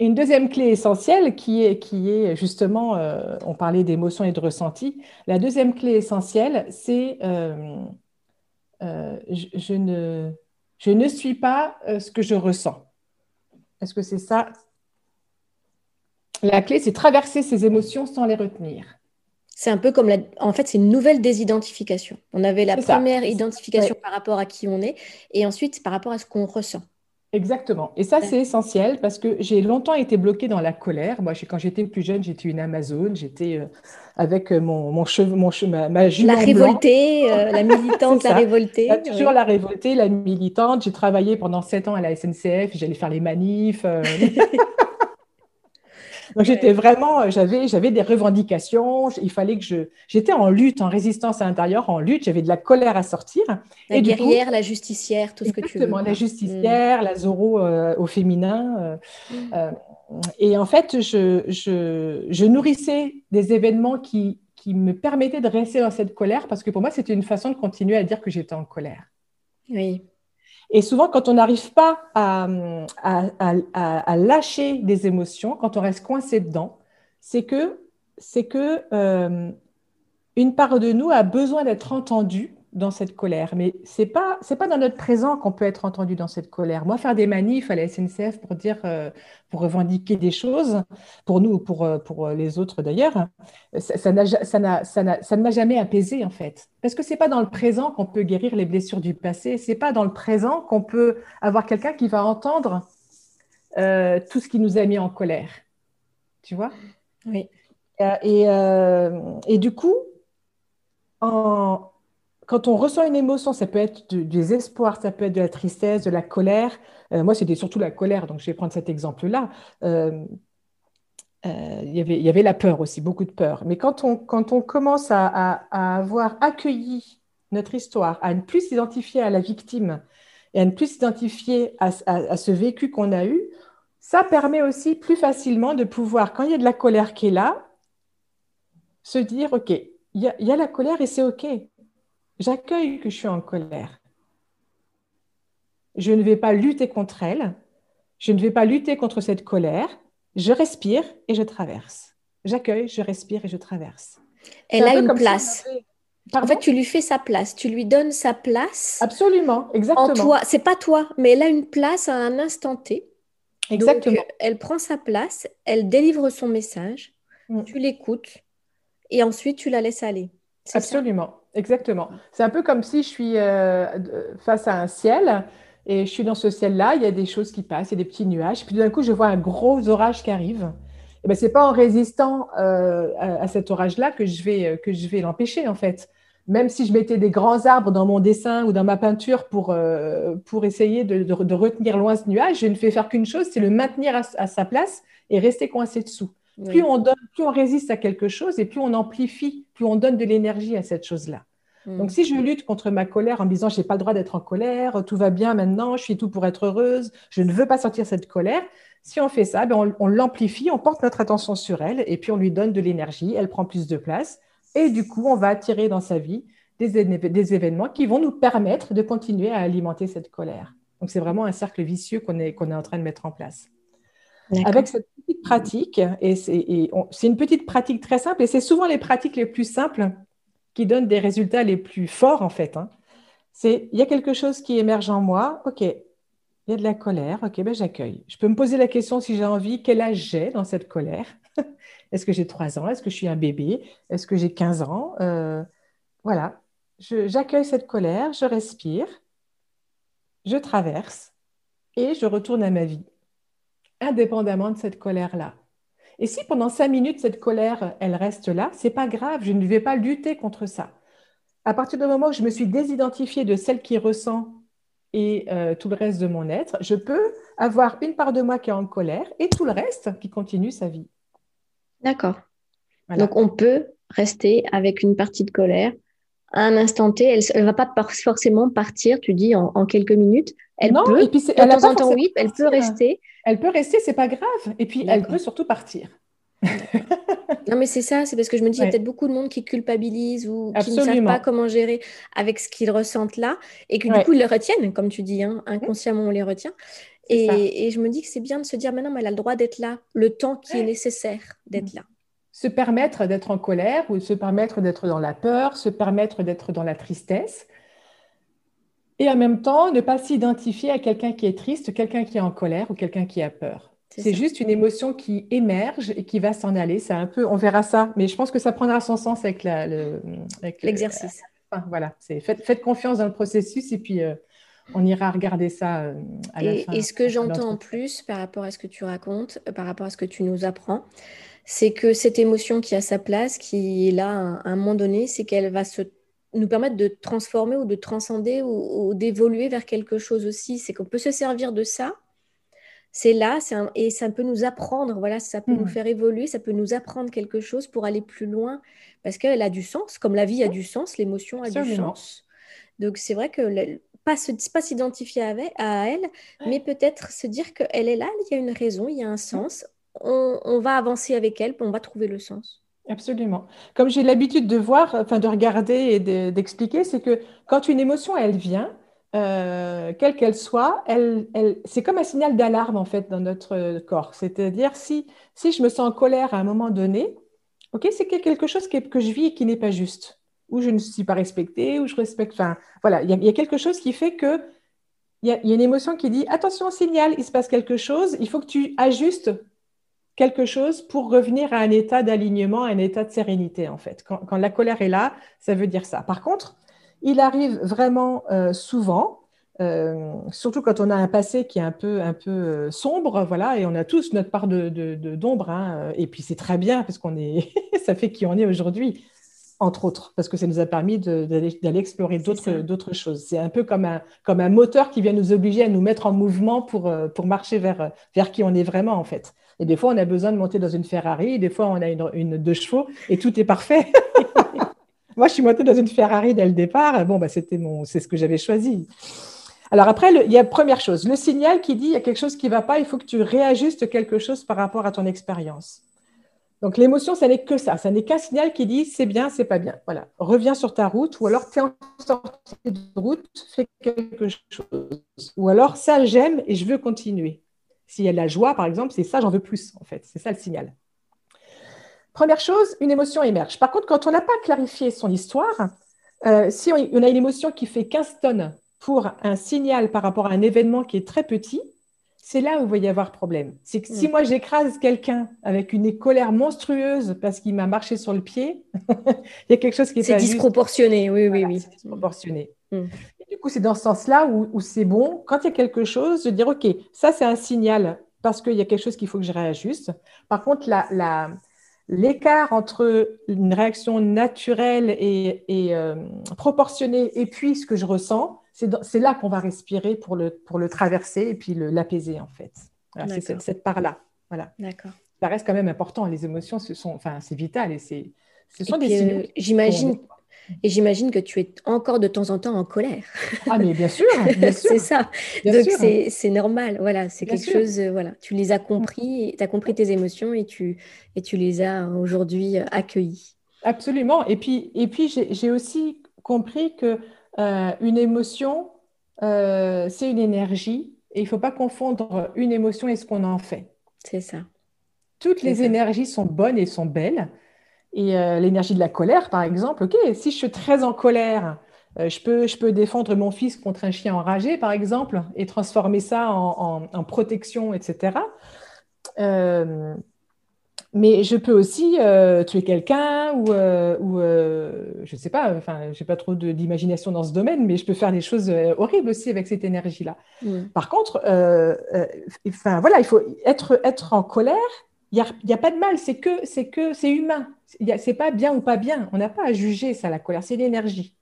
Une deuxième clé essentielle qui est, qui est justement, euh, on parlait d'émotions et de ressenti. La deuxième clé essentielle, c'est euh, euh, je, ne, je ne suis pas ce que je ressens. Est-ce que c'est ça? La clé, c'est traverser ces émotions sans les retenir. C'est un peu comme la... En fait, c'est une nouvelle désidentification. On avait la première identification par rapport à qui on est et ensuite par rapport à ce qu'on ressent. Exactement. Et ça, c'est essentiel parce que j'ai longtemps été bloquée dans la colère. Moi, quand j'étais plus jeune, j'étais une Amazone. J'étais euh, avec euh, mon, mon cheveu, mon ma, ma La révoltée, euh, la militante, la révoltée. toujours la révoltée, la militante. J'ai travaillé pendant sept ans à la SNCF. J'allais faire les manifs. Donc j'étais vraiment, euh, j'avais, j'avais des revendications. Il fallait que je, j'étais en lutte, en résistance à l'intérieur, en lutte. J'avais de la colère à sortir. La et guerrière, la justicière, tout ce que tu veux. la justicière, la Zoro euh, au féminin. Euh, mm. et en fait, je, je, je, nourrissais des événements qui, qui me permettaient de rester dans cette colère parce que pour moi, c'était une façon de continuer à dire que j'étais en colère. Oui. Et souvent, quand on n'arrive pas à, lâcher des émotions, quand on reste coincé dedans, c'est que, que euh, une part de nous a besoin d'être entendue dans cette colère. Mais ce n'est pas, pas dans notre présent qu'on peut être entendu dans cette colère. Moi, faire des manifs à la SNCF pour dire, euh, pour revendiquer des choses, pour nous ou pour, euh, pour euh, les autres d'ailleurs, ça, ça, ça, ça, ne m'a jamais apaisé en fait. Parce que ce n'est pas dans le présent qu'on peut guérir les blessures du passé. Ce n'est pas dans le présent qu'on peut avoir quelqu'un qui va entendre tout ce qui nous a mis en colère. Tu vois? Oui. Et, et du coup, en, quand on ressent une émotion, ça peut être du, désespoir, ça peut être de la tristesse, de la colère. Euh, moi, c'était surtout la colère, donc je vais prendre cet exemple-là. Euh, euh, il y avait la peur aussi, beaucoup de peur. Mais quand on, commence à, avoir accueilli notre histoire, à ne plus s'identifier à la victime et à ne plus s'identifier à, ce vécu qu'on a eu, ça permet aussi plus facilement de pouvoir, quand il y a de la colère qui est là, se dire, OK, il y y a la colère et c'est OK. J'accueille que je suis en colère. Je ne vais pas lutter contre elle. Je ne vais pas lutter contre cette colère. Je respire et je traverse. J'accueille, je respire et je traverse. Elle a une place. en fait, tu lui fais sa place, tu lui donnes sa place. Absolument, exactement. En toi, c'est pas toi, mais elle a une place à un instant T. Exactement. Donc, elle prend sa place, elle délivre son message, mm. tu l'écoutes et ensuite tu la laisses aller. Absolument. Exactement. C'est un peu comme si je suis euh, face à un ciel et je suis dans ce ciel-là, il y a des choses qui passent, il y a des petits nuages, puis d'un coup, je vois un gros orage qui arrive. Et ben, ce n'est pas en résistant euh, à, cet orage-là que je vais, vais l'empêcher, en fait. Même si je mettais des grands arbres dans mon dessin ou dans ma peinture pour, euh, pour essayer de, de, retenir loin ce nuage, je ne fais faire qu'une chose, c'est le maintenir à, sa place et rester coincé dessous. Plus on donne, plus on résiste à quelque chose et plus on amplifie, plus on donne de l'énergie à cette chose-là. Hmm. Donc, si je lutte contre ma colère en me disant, je n'ai pas le droit d'être en colère, tout va bien maintenant, je suis tout pour être heureuse, je ne veux pas sortir cette colère, si on fait ça, ben on, l'amplifie, on porte notre attention sur elle et puis on lui donne de l'énergie, elle prend plus de place et du coup, on va attirer dans sa vie des, des événements qui vont nous permettre de continuer à alimenter cette colère. Donc, c'est vraiment un cercle vicieux qu'on est, qu'on est en train de mettre en place. Avec cette petite pratique, et c'est une petite pratique très simple, et c'est souvent les pratiques les plus simples qui donnent des résultats les plus forts, en fait. Hein. C'est, il y a quelque chose qui émerge en moi, ok, il y a de la colère, ok, ben j'accueille. Je peux me poser la question si j'ai envie, quel âge j'ai dans cette colère? Est-ce que j'ai 3 ans? Est-ce que je suis un bébé? Est-ce que j'ai 15 ans? Euh, Voilà, j'accueille cette colère, je respire, je traverse et je retourne à ma vie indépendamment de cette colère-là. Et si pendant cinq minutes, cette colère, elle reste là, c'est pas grave, je ne vais pas lutter contre ça. À partir du moment où je me suis désidentifiée de celle qui ressent et euh, tout le reste de mon être, je peux avoir une part de moi qui est en colère et tout le reste qui continue sa vie. D'accord. Donc on peut rester avec une partie de colère à un instant T. Elle ne va pas forcément partir, tu dis, en, quelques minutes. Elle peut, et puis de temps en temps, oui, elle peut rester. Elle peut rester, c'est pas grave. Et puis, elle peut surtout partir. non, mais c'est ça, c'est parce que je me dis, il y a peut-être beaucoup de monde qui culpabilise ou qui ne savent pas comment gérer avec ce qu'ils ressentent là et que du coup, ils le retiennent, comme tu dis, hein, inconsciemment, on les retient. Et, et, je me dis que c'est bien de se dire, mais elle a le droit d'être là, le temps qui est nécessaire d'être là. Se permettre d'être en colère ou se permettre d'être dans la peur, se permettre d'être dans la tristesse. Et en même temps, ne pas s'identifier à quelqu'un qui est triste, quelqu'un qui est en colère ou quelqu'un qui a peur. C'est juste une émotion qui émerge et qui va s'en aller. C'est un peu, on verra ça, mais je pense que ça prendra son sens avec l'exercice. voilà, c'est faites, confiance dans le processus et puis euh, on ira regarder ça euh, à la et, fin. Et ce que j'entends en plus par rapport à ce que tu racontes, euh, par rapport à ce que tu nous apprends, c'est que cette émotion qui a sa place, qui est là à un moment donné, c'est qu'elle va se nous permettre de transformer ou de transcender ou d'évoluer vers quelque chose aussi. C'est qu'on peut se servir de ça c'est là et ça peut nous apprendre, voilà, ça peut nous mmh. faire évoluer, ça peut nous apprendre quelque chose pour aller plus loin parce qu'elle a du sens, comme la vie a du sens, l'émotion a du sens. Donc c'est vrai que pas pas s'identifier à elle, mais peut-être se dire qu'elle est là, il y a une raison, il y a un mmh. sens. On, va avancer avec elle, on va trouver le sens. Absolument. Comme j'ai l'habitude de voir, enfin de regarder et d'expliquer, c'est que quand une émotion elle vient, euh, quelle qu'elle soit, elle, c'est comme un signal d'alarme en fait dans notre corps. C'est-à-dire si, si je me sens en colère à un moment donné, ok, c'est quelque chose que, je vis et qui n'est pas juste, ou je ne suis pas respectée, ou je respecte. Enfin, voilà, il y, a quelque chose qui fait que il y, a une émotion qui dit attention, signal, il se passe quelque chose, il faut que tu ajustes quelque chose pour revenir à un état d'alignement, à un état de sérénité en fait. quand la colère est là, ça veut dire ça. Par contre, il arrive vraiment euh, souvent, euh, surtout quand on a un passé qui est un peu, un peu euh, sombre, voilà, et on a tous notre part de, d'ombre, hein, et puis c'est très bien parce qu'on est, ça fait qui on est aujourd'hui, entre autres, parce que ça nous a permis d'aller, explorer d'autres, d'autres choses. C'est un peu comme un, comme un moteur qui vient nous obliger à nous mettre en mouvement pour, pour marcher vers, vers qui on est vraiment, en fait. Et des fois, on a besoin de monter dans une Ferrari, des fois, on a une, une deux chevaux, et tout est parfait. Moi, je suis montée dans une Ferrari dès le départ. Bon, bah, c'était mon, c'est ce que j'avais choisi. Alors après, il y a première chose, le signal qui dit il y a quelque chose qui ne va pas, il faut que tu réajustes quelque chose par rapport à ton expérience. Donc l'émotion, ça n'est que ça, ça n'est qu'un signal qui dit c'est bien, c'est pas bien. Voilà, reviens sur ta route, ou alors tu es en sortie de route, fais quelque chose. Ou alors ça, j'aime et je veux continuer. S'il y a de la joie, par exemple, c'est ça, j'en veux plus, en fait. C'est ça le signal. Première chose, une émotion émerge. Par contre, quand on n'a pas clarifié son histoire, euh, si on, a une émotion qui fait 15 tonnes pour un signal par rapport à un événement qui est très petit, c'est là où il va y avoir problème. C'est que si mm. moi j'écrase quelqu'un avec une colère monstrueuse parce qu'il m'a marché sur le pied, il y a quelque chose qui est C'est disproportionné, oui, oui, oui. C'est disproportionné. Mm. Du coup, c'est dans ce sens-là où, où c'est bon, quand il y a quelque chose, de dire, OK, ça c'est un signal parce qu'il y a quelque chose qu'il faut que je réajuste. Par contre, la, la, l'écart entre une réaction naturelle et, euh, proportionnée et puis ce que je ressens, c'est là qu'on va respirer pour le, pour le traverser et puis l'apaiser en fait. c'est cette, part-là. Voilà. D'accord. Ça reste quand même important. Les émotions, ce sont, enfin, c'est vital et c'est, ce sont des signaux. J'imagine et j'imagine que tu es encore de temps en temps en colère. Ah, mais bien sûr, c'est ça. Donc, c'est normal. Voilà, c'est quelque chose. Euh, voilà, tu les as compris, tu as compris tes émotions et tu, et tu les as aujourd'hui euh, accueillies. Absolument. Et puis, et puis j'ai aussi compris que euh, une émotion, c'est une énergie et il ne faut pas confondre une émotion et ce qu'on en fait. C'est ça. Toutes les énergies sont bonnes et sont belles. Et euh, l'énergie de la colère, par exemple, ok, si je suis très en colère, euh, je, peux, je peux défendre mon fils contre un chien enragé, par exemple, et transformer ça en, en, protection, etc. Euh, mais je peux aussi tuer quelqu'un ou, ou je ne sais pas, enfin, je n'ai pas trop d'imagination dans ce domaine, mais je peux faire des choses horribles aussi avec cette énergie-là. Par contre, enfin, voilà, il faut être, être en colère il n'y a, pas de mal, c'est que c'est que c'est humain. C'est pas bien ou pas bien. On n'a pas à juger ça, la colère, c'est l'énergie.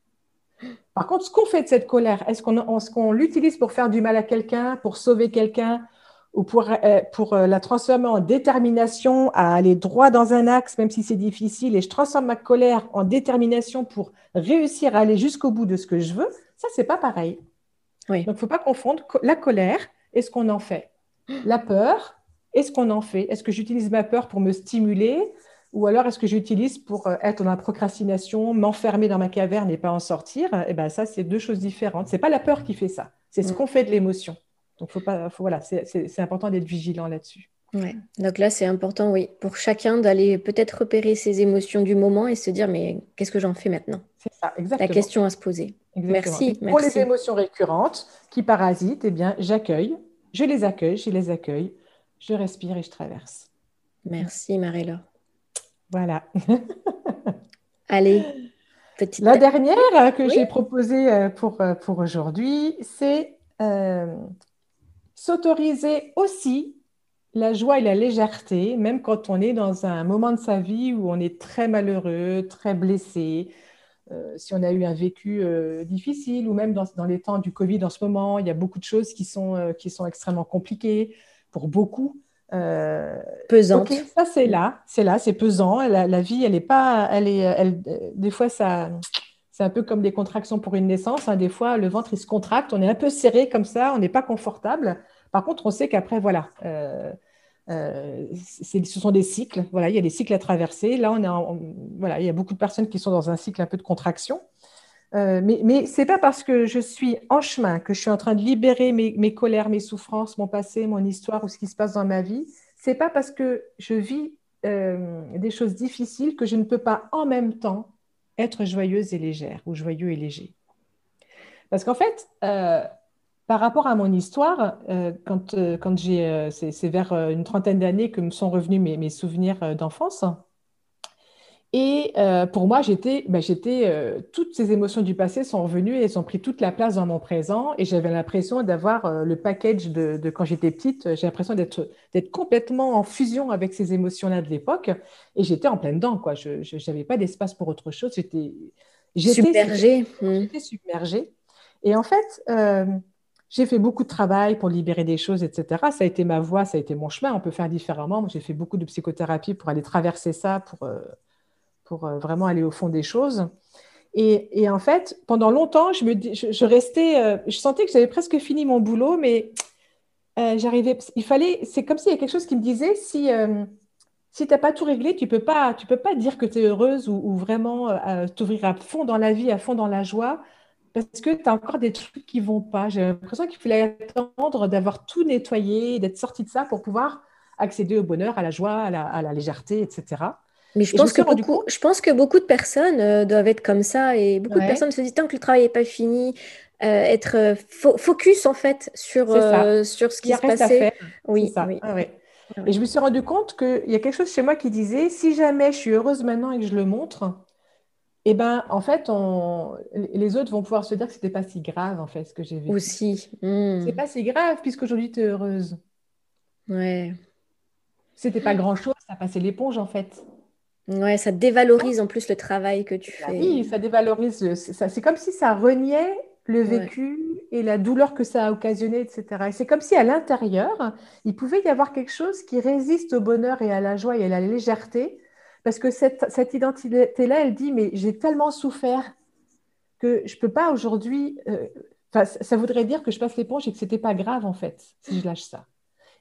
Par contre, ce qu'on fait de cette colère, est-ce qu'on l'utilise pour faire du mal à quelqu'un, pour sauver quelqu'un, ou pour, euh, pour euh, la transformer en détermination à aller droit dans un axe, même si c'est difficile, et je transforme ma colère en détermination pour réussir à aller jusqu'au bout de ce que je veux, ça, c'est pas pareil. Donc, il ne faut pas confondre la colère et ce qu'on en fait. La peur, est-ce qu'on en fait? Est-ce que j'utilise ma peur pour me stimuler? Ou alors est-ce que j'utilise pour euh, être dans la procrastination, m'enfermer dans ma caverne et pas en sortir? Eh bien, ça, c'est deux choses différentes. Ce n'est pas la peur qui fait ça, c'est ce mm. qu'on fait de l'émotion. Donc, faut pas, voilà, c'est important d'être vigilant là-dessus. Ouais. Donc là, c'est important, oui, pour chacun d'aller peut-être repérer ses émotions du moment et se dire, mais qu'est-ce que j'en fais maintenant? C'est ça, exactement. La question à se poser. Merci, Pour les émotions récurrentes qui parasitent, eh bien, j'accueille, je les accueille, je les accueille, je respire et je traverse. Merci, Marie-Laure. Voilà. Allez, petite. La dernière euh, que j'ai proposée euh, pour, euh, pour aujourd'hui, c'est s'autoriser aussi la joie et la légèreté, même quand on est dans un moment de sa vie où on est très malheureux, très blessé, si on a eu un vécu difficile ou même dans, dans, les temps du Covid en ce moment, il y a beaucoup de choses qui sont, qui sont extrêmement compliquées pour beaucoup. Euh, pesante. ça c'est là, c'est là, c'est pesant. La, vie, elle est pas, elle est, elle, des fois ça, c'est un peu comme des contractions pour une naissance. Hein. Des fois, le ventre il se contracte, on est un peu serré comme ça, on n'est pas confortable. Par contre, on sait qu'après, voilà, euh, euh, ce sont des cycles. Voilà, il y a des cycles à traverser. Là, on est, voilà, il y a beaucoup de personnes qui sont dans un cycle un peu de contraction. Euh, mais, mais ce n'est pas parce que je suis en chemin, que je suis en train de libérer mes, colères, mes souffrances, mon passé, mon histoire ou ce qui se passe dans ma vie, ce n'est pas parce que je vis euh, des choses difficiles que je ne peux pas en même temps être joyeuse et légère ou joyeux et léger. Parce qu'en fait, euh, par rapport à mon histoire, quand, quand j'ai, c'est, vers une trentaine d'années que me sont revenus mes, mes souvenirs d'enfance, et euh, pour moi, j'étais, ben, j'étais, euh, toutes ces émotions du passé sont revenues et elles ont pris toute la place dans mon présent. Et j'avais l'impression d'avoir euh, le package de, de, quand j'étais petite. J'ai l'impression d'être, d'être complètement en fusion avec ces émotions-là de l'époque. Et j'étais en plein dedans, quoi. Je n'avais pas d'espace pour autre chose. J'étais, j'étais submergée. Mmh. J'étais submergée. Et en fait, j'ai fait beaucoup de travail pour libérer des choses, etc. Ça a été ma voie, ça a été mon chemin. On peut faire différemment. J'ai fait beaucoup de psychothérapie pour aller traverser ça, pour pour euh, vraiment aller au fond des choses. Et, en fait, pendant longtemps, je, me, je, restais, euh, je sentais que j'avais presque fini mon boulot, mais euh, j'arrivais, il fallait, c'est comme s'il y a quelque chose qui me disait, si, si tu n'as pas tout réglé, tu peux, pas, tu peux pas dire que tu es heureuse ou, vraiment t'ouvrir à fond dans la vie, à fond dans la joie, parce que tu as encore des trucs qui vont pas. J'ai l'impression qu'il fallait attendre d'avoir tout nettoyé, d'être sorti de ça pour pouvoir accéder au bonheur, à la joie, à la légèreté, etc. Mais je pense, que beaucoup, je pense que beaucoup de personnes euh, doivent être comme ça et beaucoup de personnes se disent tant que le travail n'est pas fini, euh, être euh, focus en fait sur, sur ce qui se passait. Oui, ça. oui. Ah et je me suis rendu compte qu'il y a quelque chose chez moi qui disait si jamais je suis heureuse maintenant et que je le montre, eh ben, en fait, on... les autres vont pouvoir se dire que c'était pas si grave en fait ce que j'ai vécu. Aussi. Hmm. C'est pas si grave puisqu'aujourd'hui tu es heureuse. Ouais. C'était pas grand chose, ça passait l'éponge en fait. Ouais, ça dévalorise en plus le travail que tu fais. Oui, ça dévalorise. C'est comme si ça reniait le vécu et la douleur que ça a occasionné, etc. Et c'est comme si à l'intérieur, il pouvait y avoir quelque chose qui résiste au bonheur et à la joie et à la légèreté, parce que cette, cette identité-là, elle dit, mais j'ai tellement souffert que je ne peux pas aujourd'hui... Euh, ça voudrait dire que je passe l'éponge et que ce n'était pas grave, en fait, si je lâche ça.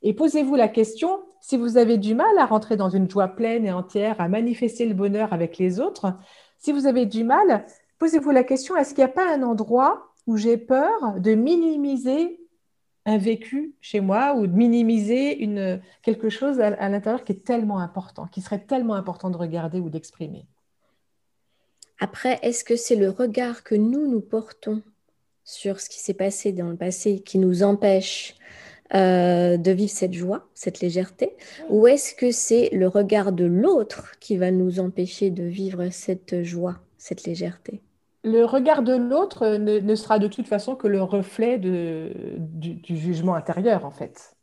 Et posez-vous la question, si vous avez du mal à rentrer dans une joie pleine et entière, à manifester le bonheur avec les autres, si vous avez du mal, posez-vous la question, est-ce qu'il n'y a pas un endroit où j'ai peur de minimiser un vécu chez moi ou de minimiser quelque chose à, à l'intérieur qui est tellement important, qui serait tellement important de regarder ou d'exprimer? Après, est-ce que c'est le regard que nous, nous portons sur ce qui s'est passé dans le passé qui nous empêche euh, de vivre cette joie, cette légèreté Ou est-ce que c'est le regard de l'autre qui va nous empêcher de vivre cette joie, cette légèreté? Le regard de l'autre ne, sera de toute façon que le reflet du, jugement intérieur, en fait.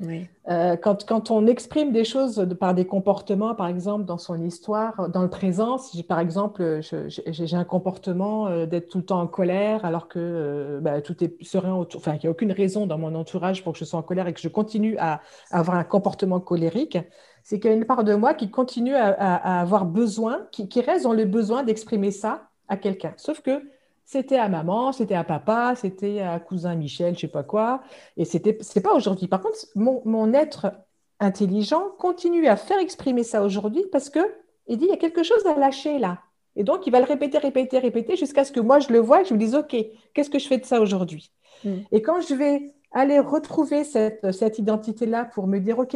Euh, quand, quand, on exprime des choses par des comportements, par exemple, dans son histoire, dans le présent, si par exemple j'ai un comportement euh, d'être tout le temps en colère alors que euh, bah, tout est serein autour, enfin, il n'y a aucune raison dans mon entourage pour que je sois en colère et que je continue à, avoir un comportement colérique, c'est qu'il y a une part de moi qui continue à, avoir besoin, qui, qui reste dans le besoin d'exprimer ça à quelqu'un. Sauf que c'était à maman, c'était à papa, c'était à cousin Michel, je sais pas quoi. Et c'était, c'est pas aujourd'hui. Par contre, mon, être intelligent, continue à faire exprimer ça aujourd'hui parce que il dit il y a quelque chose à lâcher là. Et donc, il va le répéter, répéter, répéter jusqu'à ce que moi, je le vois et je me dise, OK, qu'est-ce que je fais de ça aujourd'hui? Mm. Et quand je vais aller retrouver cette, cette identité-là pour me dire, OK,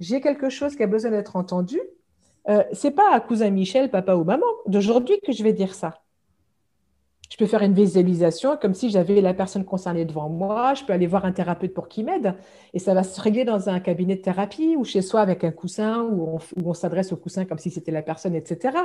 j'ai quelque chose qui a besoin d'être entendu, euh, c'est pas à cousin Michel, papa ou maman d'aujourd'hui que je vais dire ça. Je peux faire une visualisation comme si j'avais la personne concernée devant moi. Je peux aller voir un thérapeute pour qu'il m'aide. Et ça va se régler dans un cabinet de thérapie ou chez soi avec un coussin où on, s'adresse au coussin comme si c'était la personne, etc.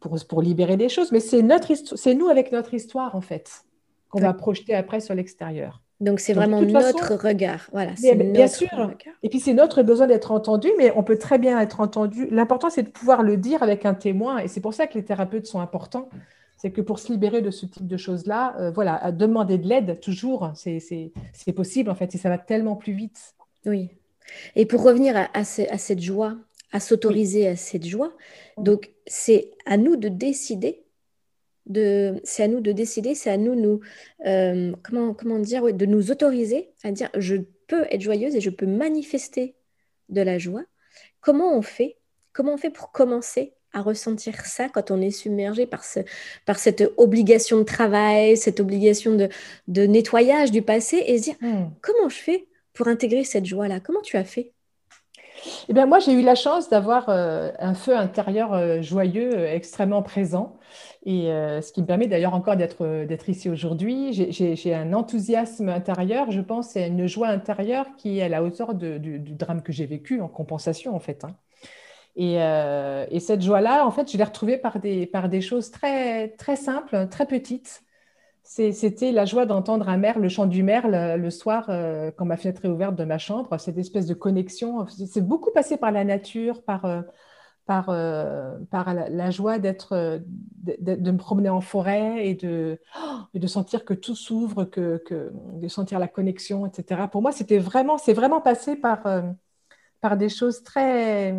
pour, pour libérer des choses. Mais c'est nous avec notre histoire, en fait, qu'on va projeter après sur l'extérieur. Donc, c'est vraiment notre regard. Voilà, bien, sûr. Et puis, c'est notre besoin d'être entendu, mais on peut très bien être entendu. L'important, c'est de pouvoir le dire avec un témoin. Et c'est pour ça que les thérapeutes sont importants. C'est que pour se libérer de ce type de choses-là, euh, voilà, à demander de l'aide, toujours, c'est possible, en fait, et ça va tellement plus vite. Oui. Et pour revenir à, cette joie, à s'autoriser à cette joie, donc c'est à nous de décider c'est à nous de décider, c'est à nous, nous euh, comment, comment dire, de nous autoriser à dire je peux être joyeuse et je peux manifester de la joie. Comment on fait? Comment on fait pour commencer à ressentir ça quand on est submergé par, ce, par cette obligation de travail, cette obligation de, de nettoyage du passé et se dire hmm. comment je fais pour intégrer cette joie-là? Comment tu as fait? Eh bien, moi, j'ai eu la chance d'avoir euh, un feu intérieur euh, joyeux, extrêmement présent. Et euh, ce qui me permet d'ailleurs encore d'être, euh, d'être ici aujourd'hui. J'ai, un enthousiasme intérieur, je pense, et une joie intérieure qui est à la hauteur du, drame que j'ai vécu en compensation, en fait. Hein. Et, euh, et, cette joie-là, en fait, je l'ai retrouvée par des, par des choses très, très simples, très petites. c'était la joie d'entendre un merle, le chant du merle, le soir, quand ma fenêtre est ouverte de ma chambre, cette espèce de connexion. C'est beaucoup passé par la nature, par euh, par la, joie d'être, de, me promener en forêt et de, de sentir que tout s'ouvre, que, que, de sentir la connexion, etc. Pour moi, c'était vraiment, c'est vraiment passé par, euh, par des choses très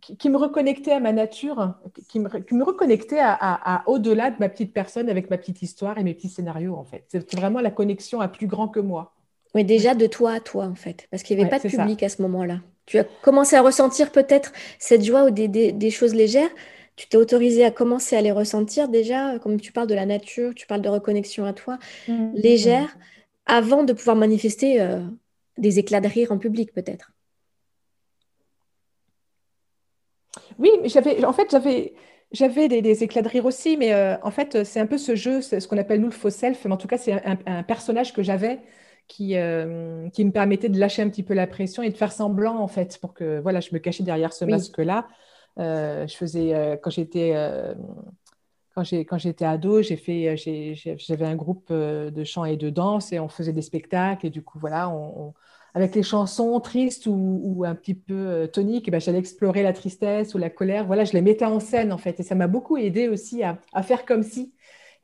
qui, me reconnectaient à ma nature, qui me, qui me reconnectaient à, à, au-delà de ma petite personne avec ma petite histoire et mes petits scénarios, en fait. C'est vraiment la connexion à plus grand que moi. Oui, déjà de toi à toi, en fait, parce qu'il n'y avait pas de public à ce moment-là tu as commencé à ressentir peut-être cette joie ou des, choses légères. Tu t'es autorisé à commencer à les ressentir déjà, comme tu parles de la nature, tu parles de reconnexion à toi, mmh. légère, avant de pouvoir manifester euh, des éclats de rire en public peut-être. Oui, mais j'avais, en fait, j'avais, j'avais des, éclats de rire aussi, mais euh, en fait, c'est un peu ce jeu, ce qu'on appelle nous le faux self, mais en tout cas, c'est un personnage que j'avais qui, euh, qui me permettait de lâcher un petit peu la pression et de faire semblant, en fait, pour que voilà, je me cachais derrière ce masque-là. Euh, je faisais, euh, quand j'étais quand j'étais ado, j'ai fait, j'avais un groupe de chant et de danse et on faisait des spectacles. Et du coup, voilà, on, avec les chansons tristes ou, un petit peu toniques, eh ben, j'allais explorer la tristesse ou la colère. Voilà, je les mettais en scène en fait. Et ça m'a beaucoup aidé aussi à, faire comme si.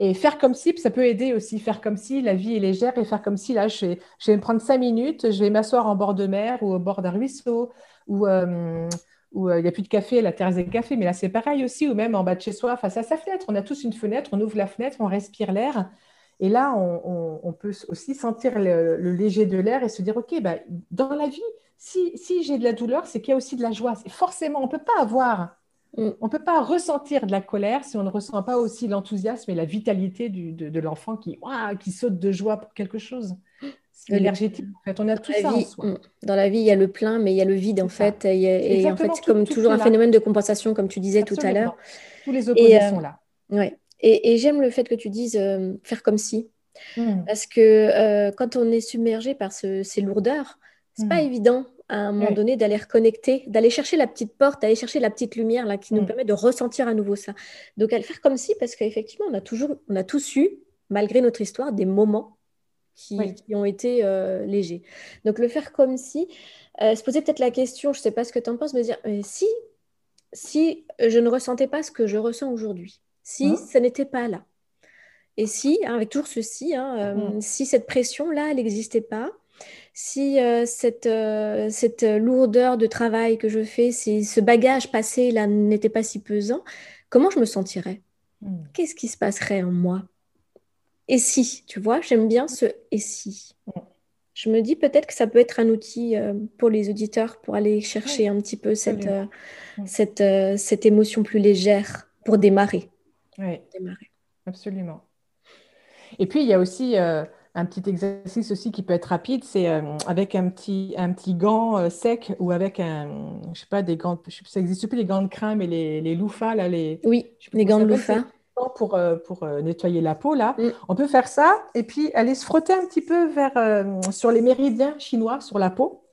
Et faire comme si, ça peut aider aussi, faire comme si la vie est légère et faire comme si, là, je vais, je vais me prendre cinq minutes, je vais m'asseoir en bord de mer ou au bord d'un ruisseau ou euh, où euh, il n'y a plus de café, la terrasse des cafés, mais là c'est pareil aussi, ou même en bas de chez soi, face à sa fenêtre. On a tous une fenêtre, on ouvre la fenêtre, on respire l'air. Et là, on, peut aussi sentir le, léger de l'air et se dire, OK, bah, dans la vie, si, si j'ai de la douleur, c'est qu'il y a aussi de la joie. Forcément, on ne peut pas avoir Mm. On ne peut pas ressentir de la colère si on ne ressent pas aussi l'enthousiasme et la vitalité de, l'enfant qui, qui saute de joie pour quelque chose. C'est énergétique. En fait, on a tout ça en soi. Mm. Dans la vie, il y a le plein, mais il y a le vide en fait. Et, en fait, c'est comme toujours un phénomène de compensation, comme tu disais tout à l'heure. Tous les opposés sont là. Euh, ouais. Et, j'aime le fait que tu dises euh, faire comme si. Mm. Parce que euh, quand on est submergé par ces lourdeurs, c'est pas évident à un moment donné d'aller reconnecter, d'aller chercher la petite porte, d'aller chercher la petite lumière là qui nous mm. permet de ressentir à nouveau ça. Donc à le faire comme si, parce qu'effectivement, on a toujours, on a tous eu, malgré notre histoire, des moments qui, ont été euh, légers. Donc le faire comme si, euh, se poser peut-être la question, je ne sais pas ce que tu en penses, me dire, si, si je ne ressentais pas ce que je ressens aujourd'hui, si hein ça n'était pas là, et si, hein, avec toujours ceci, hein, euh, mm. si cette pression-là, elle n'existait pas, si euh, cette, euh, cette lourdeur de travail que je fais, si ce bagage passé là n'était pas si pesant, comment je me sentirais? Hmm. Qu'est-ce qui se passerait en moi? Et si, tu vois, j'aime bien ce et si. Hmm. je me dis peut-être que ça peut être un outil pour les auditeurs pour aller chercher un petit peu cette, cette, cette, émotion plus légère pour démarrer. Oui, démarrer. absolument. Et puis, il y a aussi un petit exercice aussi qui peut être rapide, c'est avec un petit, un petit gant sec ou avec un, je sais pas, des gants, ça n'existe plus les gants de crin, mais les, les loufas, là, les... Oui, les gants de loufas pour, euh, pour euh, nettoyer la peau, là, mm. on peut faire ça et puis aller se frotter un petit peu vers, euh, sur les méridiens chinois, sur la peau.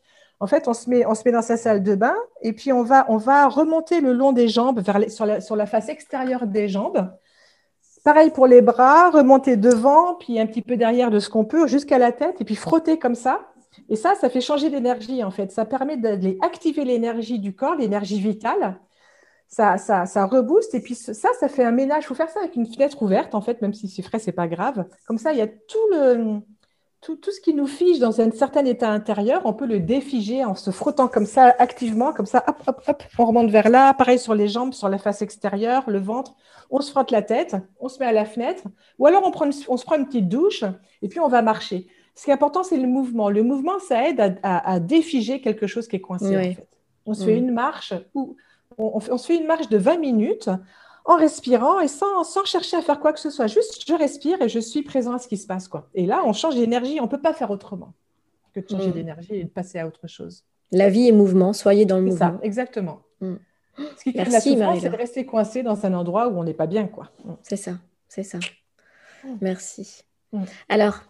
En fait, on se, met, on se met dans sa salle de bain et puis on va, on va remonter le long des jambes, vers sur, la, sur la face extérieure des jambes. Pareil pour les bras, remonter devant, puis un petit peu derrière de ce qu'on peut, jusqu'à la tête, et puis frotter comme ça. Et ça, ça fait changer l'énergie, en fait. Ça permet d'aller activer l'énergie du corps, l'énergie vitale ça, ça, ça rebooste. Et puis ça, ça fait un ménage. Il faut faire ça avec une fenêtre ouverte, en fait, même si c'est frais, c'est pas grave. Comme ça, il y a tout, le, tout, tout, ce qui nous fige dans un certain état intérieur. On peut le défiger en se frottant comme ça activement, comme ça, hop, hop, hop. On remonte vers là. Pareil sur les jambes, sur la face extérieure, le ventre. On se frotte la tête, on se met à la fenêtre. Ou alors on, prend on se prend une petite douche et puis on va marcher. Ce qui est important, c'est le mouvement. Le mouvement, ça aide à, à, défiger quelque chose qui est coincé. En fait. On se fait une marche ou on, se fait une marche de 20 minutes en respirant et sans, chercher à faire quoi que ce soit. Juste, je respire et je suis présent à ce qui se passe. Quoi. Et là, on change d'énergie. On ne peut pas faire autrement que de changer mm. d'énergie et de passer à autre chose. La vie est mouvement. Soyez dans le mouvement. Ça, exactement. Mm. Ce qui crée la souffrance, c'est de rester coincé dans un endroit où on n'est pas bien. quoi. Mm. C'est ça, c'est ça. Merci. Alors,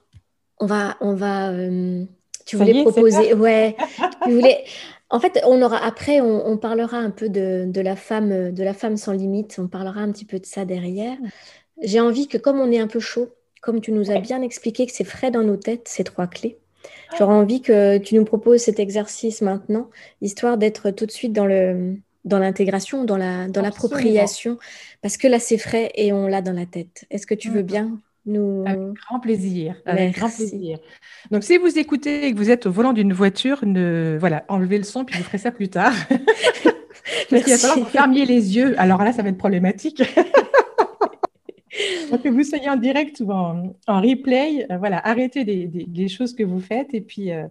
on va... On va euh, Tu voulais proposer... Ouais. tu voulais... En fait, on aura après, on, parlera un peu de, la femme, de la femme sans limite. On parlera un petit peu de ça derrière. J'ai envie que, comme on est un peu chaud, comme tu nous as bien expliqué que c'est frais dans nos têtes, ces trois clés, j'aurais envie que tu nous proposes cet exercice maintenant, histoire d'être tout de suite dans le dans l'intégration, dans la dans l'appropriation, parce que là c'est frais et on l'a dans la tête. Est-ce que tu veux bien avec grand plaisir. Avec grand plaisir. Donc, si vous écoutez et que vous êtes au volant d'une voiture, ne... voilà, enlevez le son, puis vous ferez ça plus tard. Parce qu'il va falloir que vous fermiez les yeux. Alors là, ça va être problématique. Donc, que vous soyez en direct ou en, replay, euh, voilà, arrêtez les, choses que vous faites et puis euh,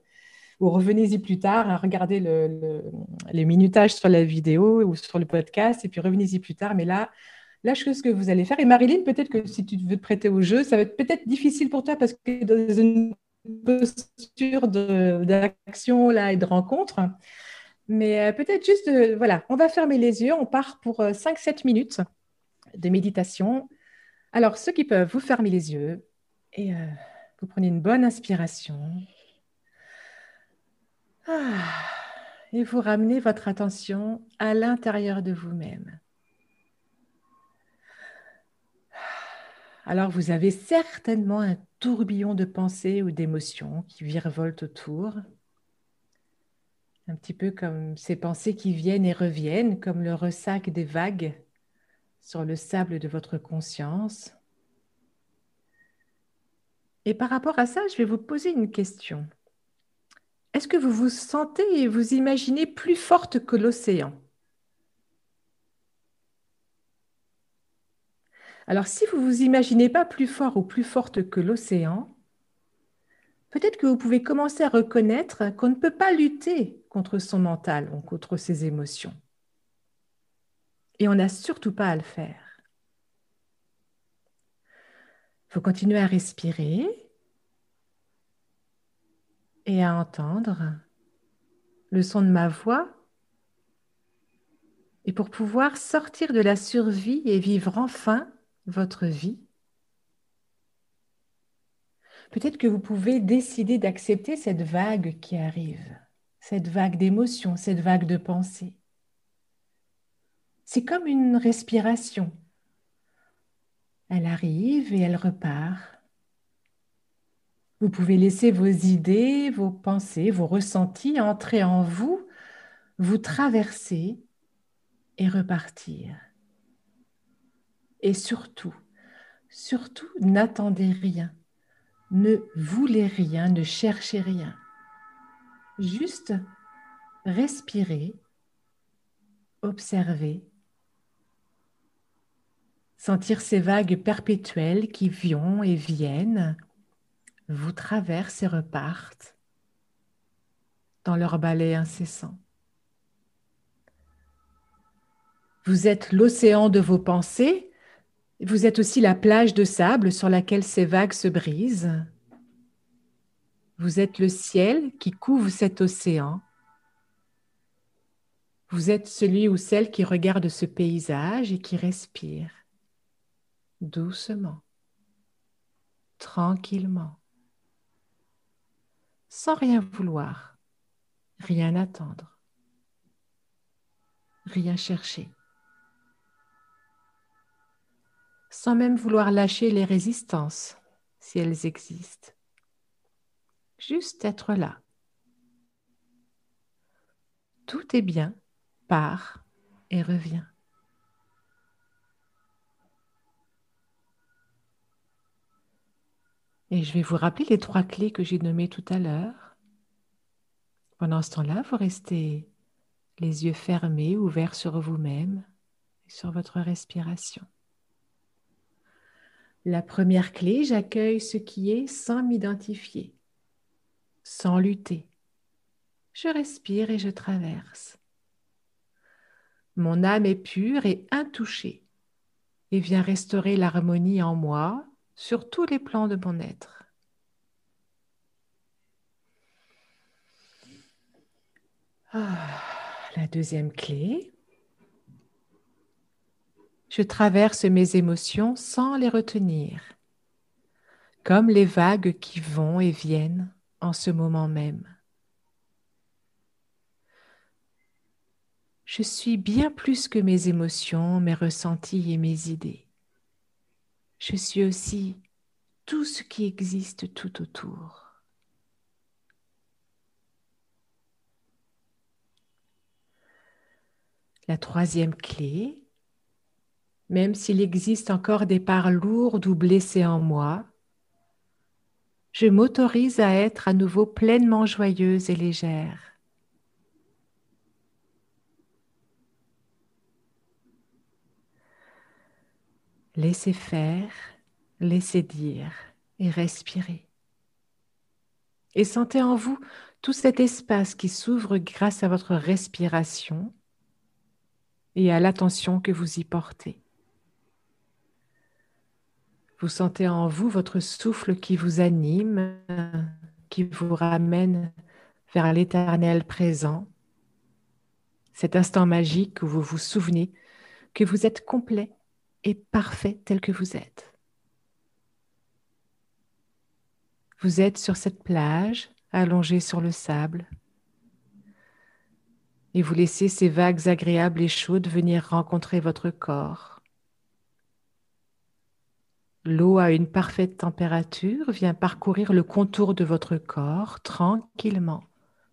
vous revenez-y plus tard, hein, regardez le, les minutages sur la vidéo ou sur le podcast et puis revenez-y plus tard. Mais là, la chose que vous allez faire. Et Marilyn, peut-être que si tu veux te prêter au jeu, ça va être peut-être difficile pour toi parce que dans une posture d'action là et de rencontre. Mais euh, peut-être juste, voilà, on va fermer les yeux, on part pour 5-7 euh, minutes de méditation. Alors, ceux qui peuvent, vous fermez les yeux et euh, vous prenez une bonne inspiration. Ah, et vous ramenez votre attention à l'intérieur de vous-même. Alors vous avez certainement un tourbillon de pensées ou d'émotions qui virevoltent autour, un petit peu comme ces pensées qui viennent et reviennent, comme le ressac des vagues sur le sable de votre conscience. Et par rapport à ça, je vais vous poser une question. Est-ce que vous vous sentez et vous imaginez plus forte que l'océan? Alors si vous ne vous imaginez pas plus fort ou plus forte que l'océan, peut-être que vous pouvez commencer à reconnaître qu'on ne peut pas lutter contre son mental ou contre ses émotions. Et on n'a surtout pas à le faire. Il faut continuer à respirer et à entendre le son de ma voix. Et pour pouvoir sortir de la survie et vivre enfin votre vie. Peut-être que vous pouvez décider d'accepter cette vague qui arrive, cette vague d'émotions, cette vague de pensée. C'est comme une respiration. Elle arrive et elle repart. Vous pouvez laisser vos idées, vos pensées, vos ressentis entrer en vous, vous traverser et repartir. Et surtout, surtout, n'attendez rien. Ne voulez rien, ne cherchez rien. Juste respirez, observez, sentir ces vagues perpétuelles qui viennent et viennent, vous traversent et repartent dans leur balai incessant. Vous êtes l'océan de vos pensées, vous êtes aussi la plage de sable sur laquelle ces vagues se brisent. Vous êtes le ciel qui couvre cet océan. Vous êtes celui ou celle qui regarde ce paysage et qui respire doucement, tranquillement, sans rien vouloir, rien attendre, rien chercher sans même vouloir lâcher les résistances, si elles existent. Juste être là. Tout est bien, part et revient. Et je vais vous rappeler les trois clés que j'ai nommées tout à l'heure. Pendant ce temps-là, vous restez les yeux fermés, ouverts sur vous-même et sur votre respiration. La première clé, j'accueille ce qui est sans m'identifier, sans lutter. Je respire et je traverse. Mon âme est pure et intouchée et vient restaurer l'harmonie en moi sur tous les plans de mon être. Ah, la deuxième clé, je traverse mes émotions sans les retenir, comme les vagues qui vont et viennent en ce moment même. Je suis bien plus que mes émotions, mes ressentis et mes idées. Je suis aussi tout ce qui existe tout autour. La troisième clé même s'il existe encore des parts lourdes ou blessées en moi, je m'autorise à être à nouveau pleinement joyeuse et légère. Laissez faire, laissez dire et respirez. Et sentez en vous tout cet espace qui s'ouvre grâce à votre respiration et à l'attention que vous y portez. Vous sentez en vous votre souffle qui vous anime, qui vous ramène vers l'éternel présent, cet instant magique où vous vous souvenez que vous êtes complet et parfait tel que vous êtes. Vous êtes sur cette plage, allongée sur le sable, et vous laissez ces vagues agréables et chaudes venir rencontrer votre corps. L'eau à une parfaite température vient parcourir le contour de votre corps tranquillement,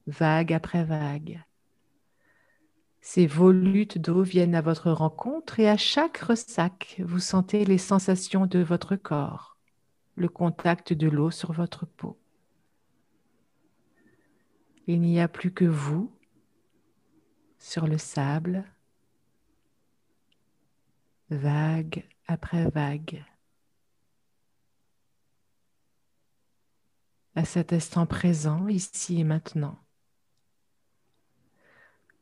vague après vague. Ces volutes d'eau viennent à votre rencontre et à chaque ressac, vous sentez les sensations de votre corps, le contact de l'eau sur votre peau. Il n'y a plus que vous sur le sable, vague après vague. À cet instant présent, ici et maintenant.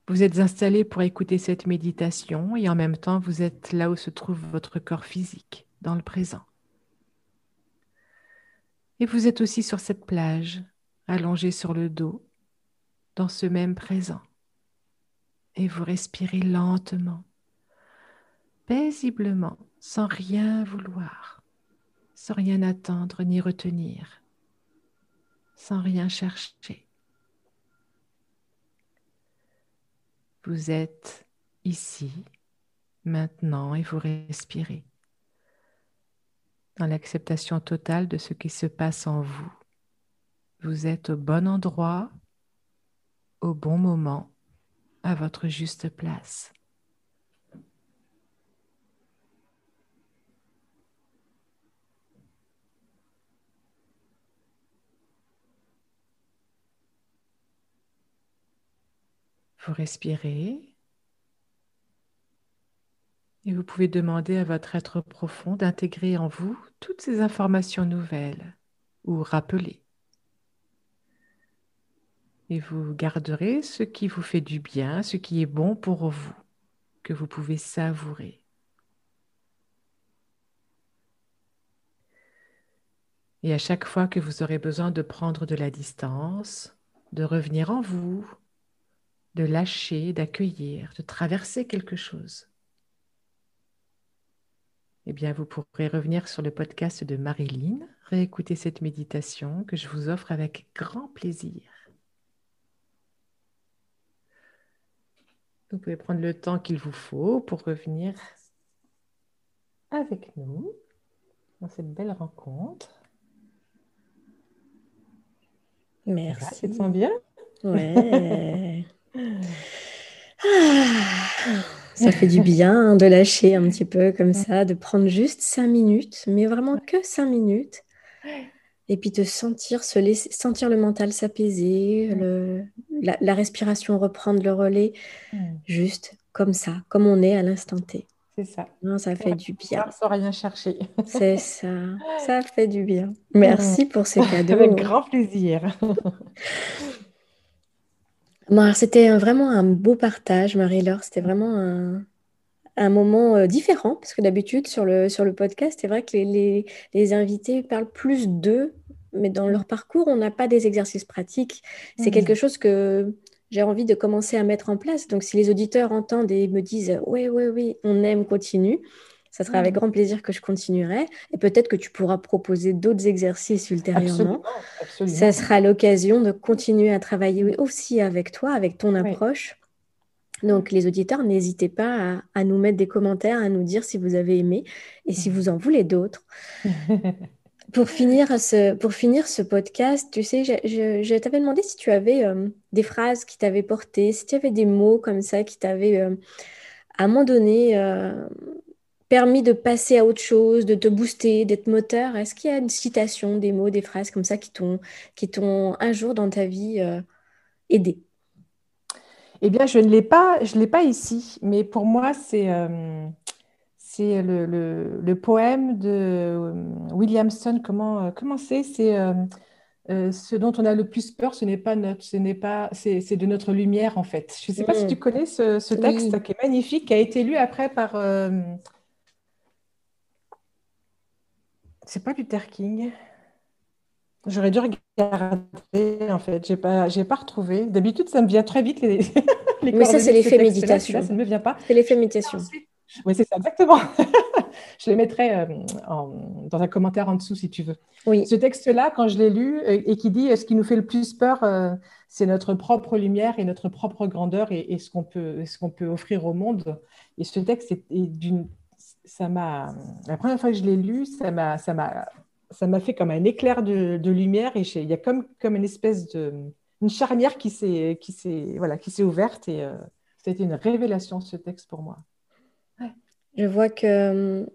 Vous êtes installé pour écouter cette méditation et en même temps vous êtes là où se trouve votre corps physique, dans le présent. Et vous êtes aussi sur cette plage, allongé sur le dos, dans ce même présent. Et vous respirez lentement, paisiblement, sans rien vouloir, sans rien attendre ni retenir sans rien chercher. Vous êtes ici, maintenant, et vous respirez dans l'acceptation totale de ce qui se passe en vous. Vous êtes au bon endroit, au bon moment, à votre juste place. Vous respirez et vous pouvez demander à votre être profond d'intégrer en vous toutes ces informations nouvelles ou rappeler. et vous garderez ce qui vous fait du bien, ce qui est bon pour vous, que vous pouvez savourer. Et à chaque fois que vous aurez besoin de prendre de la distance, de revenir en vous, de lâcher, d'accueillir, de traverser quelque chose, eh bien, vous pourrez revenir sur le podcast de Marilyn, réécouter cette méditation que je vous offre avec grand plaisir. Vous pouvez prendre le temps qu'il vous faut pour revenir avec nous dans cette belle rencontre. Merci. tu te sens bien? Ouais. Ah. Ça fait du bien de lâcher un petit peu comme ça, de prendre juste cinq minutes, mais vraiment que cinq minutes. Et puis de sentir, se laisser, sentir le mental s'apaiser, la, la, respiration reprendre le relais, juste comme ça, comme on est à l'instant T. C'est ça. Non, ça fait du bien. Sans rien chercher. C'est ça. Ça fait du bien. Merci pour ces cadeaux. Avec grand plaisir. c'était vraiment un beau partage, Marie-Laure. C'était vraiment un, moment euh, différent, parce que d'habitude, sur le, sur le podcast, c'est vrai que les, les, invités parlent plus d'eux, mais dans leur parcours, on n'a pas des exercices pratiques. C'est mmh. quelque chose que j'ai envie de commencer à mettre en place. Donc, si les auditeurs entendent et me disent Oui, oui, oui, on aime, continue, ça sera avec grand plaisir que je continuerai. Et peut-être que tu pourras proposer d'autres exercices ultérieurement. Ça sera l'occasion de continuer à travailler aussi avec toi, avec ton approche. Donc, les auditeurs, n'hésitez pas à, nous mettre des commentaires, à nous dire si vous avez aimé et si vous en voulez d'autres. pour, finir ce, pour finir ce podcast, tu sais, je, t'avais demandé si tu avais euh, des phrases qui t'avaient porté, si tu avais des mots comme ça qui t'avaient, euh, à un moment donné, euh, permis de passer à autre chose, de te booster, d'être moteur? Est-ce qu'il y a une citation, des mots, des phrases comme ça qui t'ont, qui t'ont un jour dans ta vie euh, aidé? Eh bien, je ne l'ai pas, je l'ai pas ici, mais pour moi, c'est, euh, c'est le, le, poème de euh, Williamson. Comment, comment c'est? C'est ce dont on a le plus peur, ce n'est pas notre, ce n'est pas, c'est, c'est de notre lumière en fait. Je ne sais pas si mm. tu connais ce, ce texte qui est magnifique, qui a été lu après par c'est pas Luther King. J'aurais dû regarder, en fait. J'ai pas, j'ai pas retrouvé. D'habitude, ça me vient très vite les. les Mais ça, c'est l'effet méditation. ça ne me vient pas. C'est l'effet méditation. Oui, c'est ça, exactement. je les mettrai euh, dans un commentaire en dessous si tu veux. Oui. Ce texte-là, quand je l'ai lu euh, et, qui dit ce qui nous fait le plus peur, euh, c'est notre propre lumière et notre propre grandeur et, ce qu'on peut, ce qu'on peut offrir au monde. Et ce texte est d'une ça m'a. La première fois que je l'ai lu, ça m'a, ça m'a, ça m'a fait comme un éclair de, lumière et il y a comme, comme une espèce de une charnière qui s'est, qui s'est, voilà, qui s'est ouverte et euh, c'était une révélation ce texte pour moi. Je vois que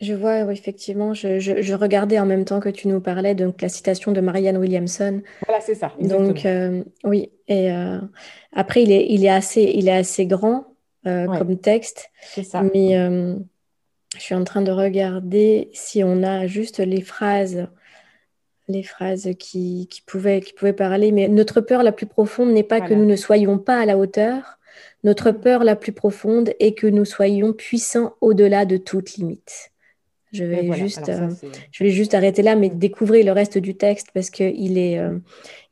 je vois effectivement, je, je, regardais en même temps que tu nous parlais donc la citation de Marianne Williamson. Voilà, c'est ça. Donc euh, oui, et euh, après il est, il est assez, il est assez grand euh, comme texte. Ça. Mais euh, je suis en train de regarder si on a juste les phrases, les phrases qui, qui, pouvaient, qui pouvaient parler. Mais notre peur la plus profonde n'est pas que nous ne soyons pas à la hauteur. Notre peur la plus profonde est que nous soyons puissants au-delà de toute limite. Je vais, juste, euh, je vais juste arrêter là, mais découvrir le reste du texte parce qu'il est,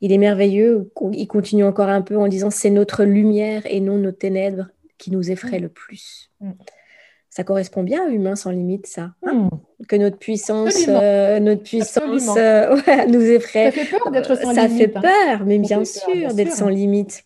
il est merveilleux. Il continue encore un peu en disant c'est notre lumière et non nos ténèbres qui nous effraie mm. le plus. Mm. Ça correspond bien à Humain sans limite, ça. Hein mm. que notre puissance, euh, notre puissance euh, nous effraie. Ça fait peur d'être sans limite. Ça fait peur, mais bien sûr, d'être sans limite.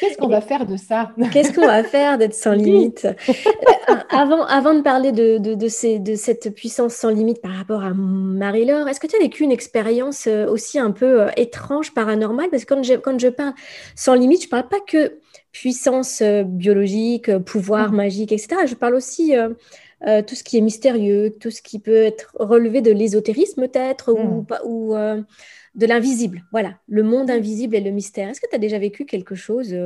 Qu'est-ce qu'on va faire de ça? Qu'est-ce qu'on va faire d'être sans limite? Euh, avant, avant de parler de, de, de, ces, de, cette puissance sans limite par rapport à Marie-Laure, est-ce que tu as vécu une expérience aussi un peu étrange, paranormale? Parce que quand je, quand je parle sans limite, je ne parle pas que puissance euh, biologique, euh, pouvoir mmh. magique, etc. Je parle aussi euh, tout ce qui est mystérieux, tout ce qui peut être relevé de l'ésotérisme peut-être ou, mmh. ou de l'invisible. Voilà, le monde invisible et le mystère. Est-ce que tu as déjà vécu quelque chose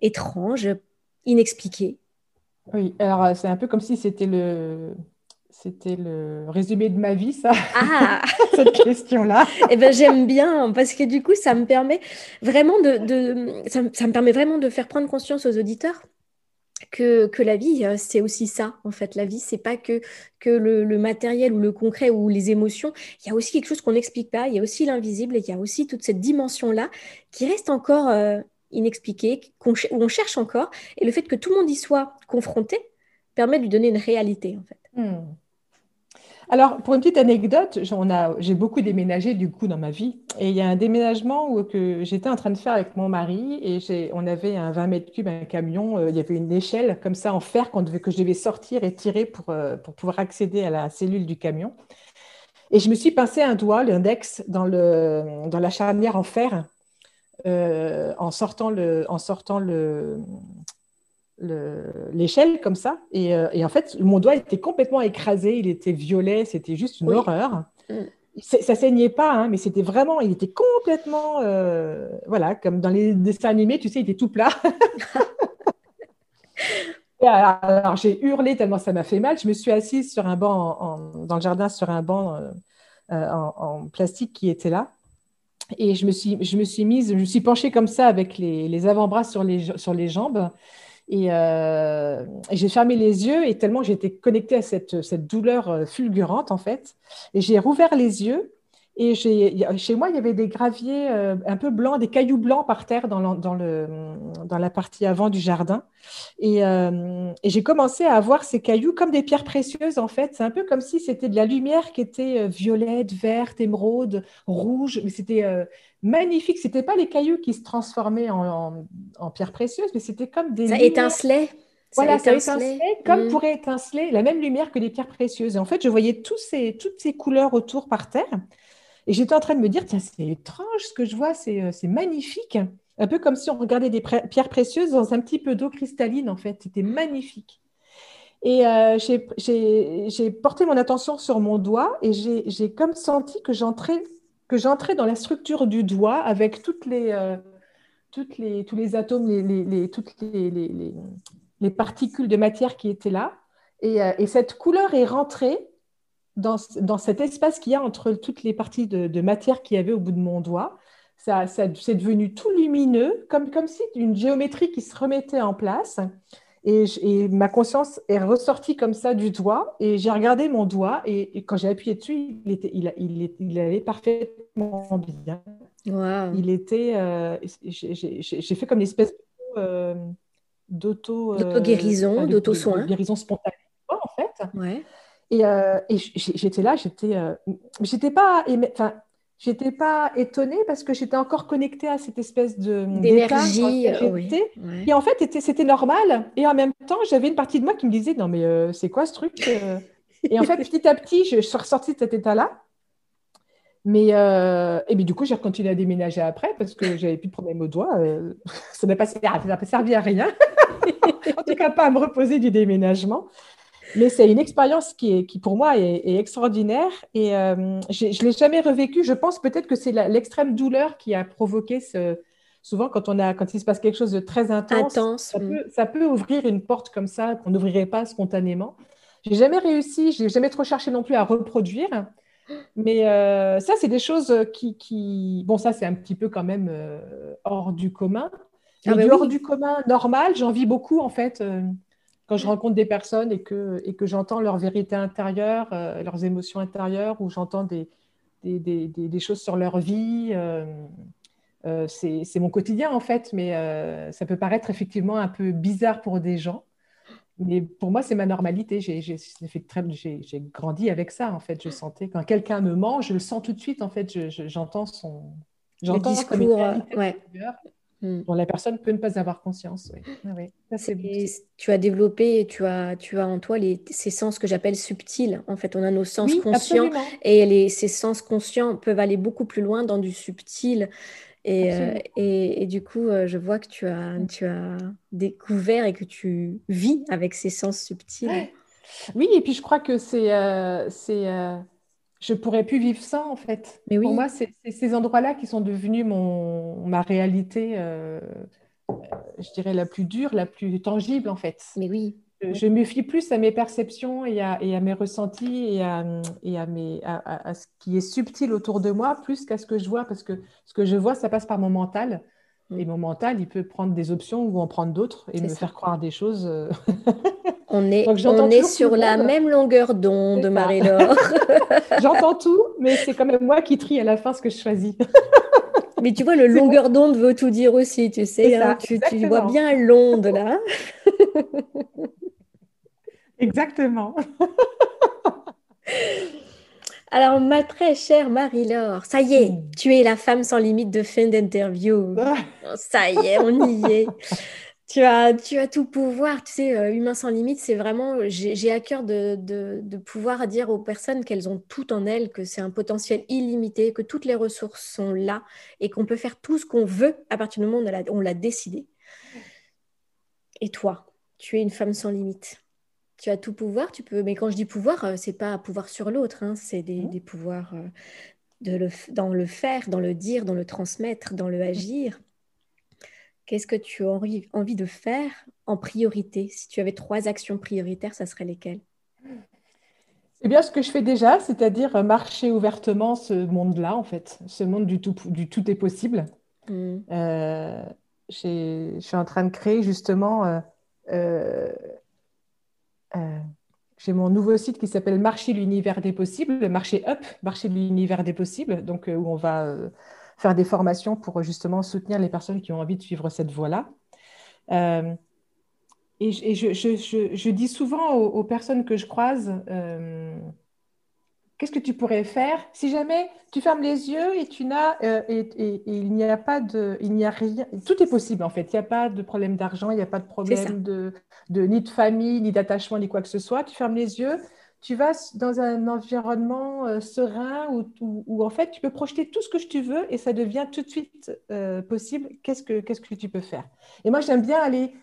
étrange, inexpliqué? Oui, alors c'est un peu comme si c'était le c'était le résumé de ma vie, ça, ah cette question-là. eh ben, j'aime bien parce que du coup, ça me permet vraiment de, de ça, ça, me permet vraiment de faire prendre conscience aux auditeurs que, la vie, euh, c'est aussi ça, en fait. La vie, c'est pas que, que le, le, matériel ou le concret ou les émotions. Il y a aussi quelque chose qu'on n'explique pas. Il y a aussi l'invisible et il y a aussi toute cette dimension-là qui reste encore euh, inexpliquée, où on cherche encore. Et le fait que tout le monde y soit confronté permet de lui donner une réalité, en fait. Hmm. Alors, pour une petite anecdote, j'ai beaucoup déménagé du coup dans ma vie. Et il y a un déménagement où, que j'étais en train de faire avec mon mari et on avait un 20 mètres cubes, un camion. Euh, il y avait une échelle comme ça en fer devait, que je devais sortir et tirer pour, euh, pour pouvoir accéder à la cellule du camion. Et je me suis pincé un doigt, l'index, dans, dans la charnière en fer euh, en sortant le, l'échelle comme ça. Euh, et, en fait, mon doigt était complètement écrasé, il était violet, c'était juste une horreur. Mm. Ça saignait pas, hein, mais c'était vraiment, il était complètement, euh, voilà, comme dans les dessins animés, tu sais, il était tout plat. alors, j'ai hurlé tellement ça m'a fait mal. Je me suis assise sur un banc dans le jardin, sur un banc euh, en, plastique qui était là. Et je me suis, je me suis mise, je me suis penchée comme ça avec les, les avant-bras sur les, sur les jambes. Euh, et, j'ai fermé les yeux et tellement j'étais connectée à cette, cette, douleur euh, fulgurante en fait. Et j'ai rouvert les yeux et chez moi il y avait des graviers euh, un peu blancs, des cailloux blancs par terre dans, le, dans, le, dans la partie avant du jardin. Et, et j'ai commencé à avoir ces cailloux comme des pierres précieuses en fait. C'est un peu comme si c'était de la lumière qui était violette, verte, émeraude, rouge, mais c'était magnifique. C'était pas les cailloux qui se transformaient en, pierres précieuses, mais c'était comme des. Ça étincelait. Voilà, ça étincelait comme mm. pourrait étinceler la même lumière que les pierres précieuses. Et en fait, je voyais tous ces, toutes ces couleurs autour par terre. Et j'étais en train de me dire, tiens, c'est étrange ce que je vois, c'est euh, magnifique. Un peu comme si on regardait des pierres précieuses dans un petit peu d'eau cristalline, en fait. C'était magnifique. Et euh, j'ai porté mon attention sur mon doigt et j'ai comme senti que j'entrais que j'entrais dans la structure du doigt avec toutes les, euh, toutes les, tous les atomes, les, les, toutes les, les, particules de matière qui étaient là. Et, euh, et cette couleur est rentrée dans, dans cet espace qu'il y a entre toutes les parties de, de matière qu'il y avait au bout de mon doigt. Ça, ça c'est devenu tout lumineux, comme, comme si une géométrie qui se remettait en place. Et, ma conscience est ressortie comme ça du doigt. Et j'ai regardé mon doigt. Et, quand j'ai appuyé dessus, il, était, il, il, il allait parfaitement bien. Il était. Euh, j'ai fait comme une espèce euh, d'auto. Euh, guérison d'auto-soin. Guérison spontanée, en fait. Ouais. Et, et j'étais là, j'étais. j'étais pas. Enfin, j'étais pas étonnée parce que j'étais encore connectée à cette espèce de d'énergie oui. et en fait c'était normal et en même temps j'avais une partie de moi qui me disait non mais euh, c'est quoi ce truc euh? et en fait petit à petit je suis ressortie de cet état là mais euh, et du coup j'ai continué à déménager après parce que j'avais plus de problème au doigt ça n'a pas servi à rien en tout cas pas à me reposer du déménagement mais c'est une expérience qui, est, qui, pour moi, est, extraordinaire et euh, je ne l'ai jamais revécu. Je pense peut-être que c'est l'extrême douleur qui a provoqué ce. Souvent, quand, on a, quand il se passe quelque chose de très intense, ça, mm. peut, ça, peut, ouvrir une porte comme ça qu'on n'ouvrirait pas spontanément. J'ai jamais réussi, j'ai jamais trop cherché non plus à reproduire. Mais euh, ça, c'est des choses qui, qui, Bon, ça, c'est un petit peu quand même euh, hors du commun. Ah mais bah hors du commun normal, j'en vis beaucoup en fait quand je rencontre des personnes et que, et que j'entends leur vérité intérieure, euh, leurs émotions intérieures, ou j'entends des, des, des, des, choses sur leur vie, euh, euh, c'est mon quotidien en fait, mais ça peut paraître effectivement un peu bizarre pour des gens. Mais pour moi, c'est ma normalité. J'ai grandi avec ça, en fait. Je sentais, quand quelqu'un me ment, je le sens tout de suite, en fait. J'entends son... J'entends discours, ouais. Mm. dont la personne peut ne pas avoir conscience. Oui. Ah tu as développé, tu as, tu as en toi les, ces sens que j'appelle subtils. En fait, on a nos sens conscients et les, ces sens conscients peuvent aller beaucoup plus loin dans du subtil. Et, euh, et, du coup, euh, je vois que tu as, mm. tu as découvert et que tu vis avec ces sens subtils. Oui, et puis je crois que c'est euh, c'est je pourrais plus vivre ça en fait. Mais Pour moi, c'est ces endroits-là qui sont devenus mon, ma réalité, euh, je dirais la plus dure, la plus tangible en fait. Mais oui. je, me fie plus à mes perceptions et à, mes ressentis et, à, ce qui est subtil autour de moi, plus qu'à ce que je vois, parce que ce que je vois, ça passe par mon mental. Mm. Et mon mental, il peut prendre des options ou en prendre d'autres et me faire croire des choses. On est, on est sur la même longueur d'onde, Marie-Laure. j'entends tout, mais c'est quand même moi qui trie à la fin ce que je choisis. mais tu vois, le longueur d'onde veut tout dire aussi, tu sais. Hein, tu, tu, vois bien l'onde là. exactement. Alors, ma très chère Marie-Laure, ça y est, hmm. tu es la femme sans limite de fin d'interview. Ah. ça y est, on y est. tu as, tu as tout pouvoir. Tu sais, euh, Humain sans limite, c'est vraiment, j'ai à cœur de, de, pouvoir dire aux personnes qu'elles ont tout en elles, que c'est un potentiel illimité, que toutes les ressources sont là et qu'on peut faire tout ce qu'on veut à partir du moment où on l'a décidé. Et toi, tu es une femme sans limite tu as tout pouvoir, tu peux. Mais quand je dis pouvoir, euh, c'est pas pouvoir sur l'autre, hein, c'est des, mmh. pouvoirs euh, de le, dans le faire, dans le dire, dans le transmettre, dans le mmh. agir. Qu'est-ce que tu as envie, de faire en priorité? Si tu avais trois actions prioritaires, ça serait lesquelles? C'est bien ce que je fais déjà, c'est-à-dire marcher ouvertement ce monde-là, en fait, ce monde du tout, du tout est possible. Mmh. Euh, je suis en train de créer justement euh, j'ai mon nouveau site qui s'appelle Marché l'univers des possibles, le marché Up, Marché de l'univers des possibles, donc euh, où on va euh, faire des formations pour justement soutenir les personnes qui ont envie de suivre cette voie-là. et, je, dis souvent aux, personnes que je croise, Qu'est-ce que tu pourrais faire si jamais tu fermes les yeux et tu n'as euh, et, il n'y a pas de il n'y a rien tout est possible en fait. Il n'y a pas de problème d'argent il n'y a pas de problème de, de, ni de famille ni d'attachement ni quoi que ce soit. Tu fermes les yeux tu vas dans un environnement euh, serein où, en fait tu peux projeter tout ce que tu veux et ça devient tout de suite euh, possible qu'est-ce que qu'est-ce que tu peux faire? Et moi j'aime bien aller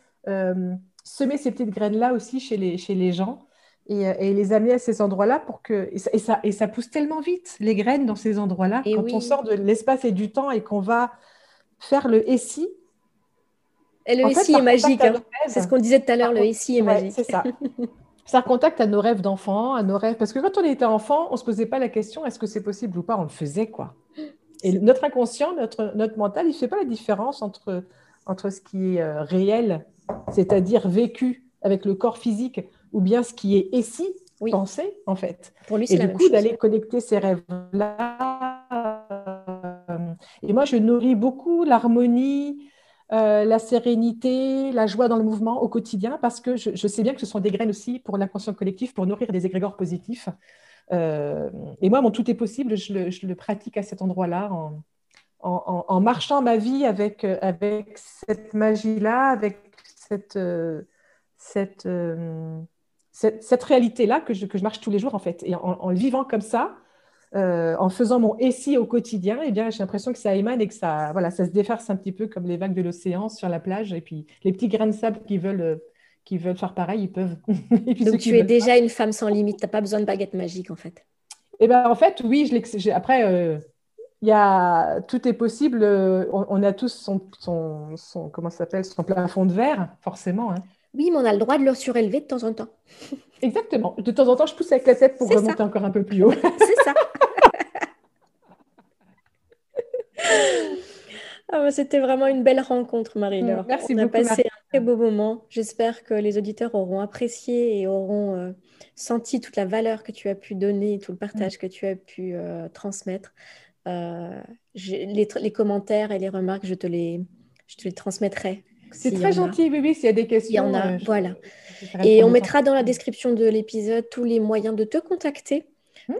semer ces petites graines là aussi chez les chez les gens euh, et, les amener à ces endroits-là pour que et ça, et ça, pousse tellement vite les graines dans ces endroits-là quand on sort de l'espace et du temps et qu'on va faire le SI. Et le SI est magique. Hein. C'est ce qu'on disait tout à l'heure, le SI est magique. C'est ça. ça recontacte à nos rêves d'enfant, à nos rêves. Parce que quand on était enfant, on ne se posait pas la question est-ce que c'est possible ou pas? On le faisait, quoi. Et notre inconscient, notre, notre mental, il ne fait pas la différence entre, entre ce qui est euh, réel, c'est-à-dire vécu avec le corps physique, ou bien ce qui est ici oui. pensé, en fait. Pour lui, et du coup, d'aller connecter ces rêves-là. Euh, et moi, je nourris beaucoup l'harmonie, euh, la sérénité, la joie dans le mouvement au quotidien, parce que je, sais bien que ce sont des graines aussi pour l'inconscient collectif, pour nourrir des égrégores positifs. Euh, et moi, mon tout est possible, je le, pratique à cet endroit-là, en, en, marchant ma vie avec, cette magie-là, avec cette, cette, cette, réalité-là que je, que je, marche tous les jours, en fait. Et en, le vivant comme ça, euh, en faisant mon SI au quotidien, eh bien, j'ai l'impression que ça émane et que ça, voilà, ça se défarce un petit peu comme les vagues de l'océan sur la plage. Et puis, les petits grains de sable qui veulent, qui veulent faire pareil, ils peuvent. Donc, tu es déjà une femme sans limite. Tu n'as pas besoin de baguette magique, en fait. Eh ben, en fait, oui. Je après, euh, y a, tout est possible. On, a tous son, son, son comment s'appelle, son plafond de verre, forcément. Hein. Oui, mais on a le droit de le surélever de temps en temps. Exactement. De temps en temps, je pousse avec la tête pour remonter encore un peu plus haut. C'est ça. Ah, bah, c'était vraiment une belle rencontre, Marie-Laure. Merci on beaucoup. On a passé un très beau moment. J'espère que les auditeurs auront apprécié et auront euh, senti toute la valeur que tu as pu donner, tout le partage que tu as pu euh, transmettre. Euh, les, les, commentaires et les remarques, je te les, je te les transmettrai c'est très gentil, oui, s'il y a des questions. Il y en a, voilà. Et on mettra dans la description de l'épisode tous les moyens de te contacter.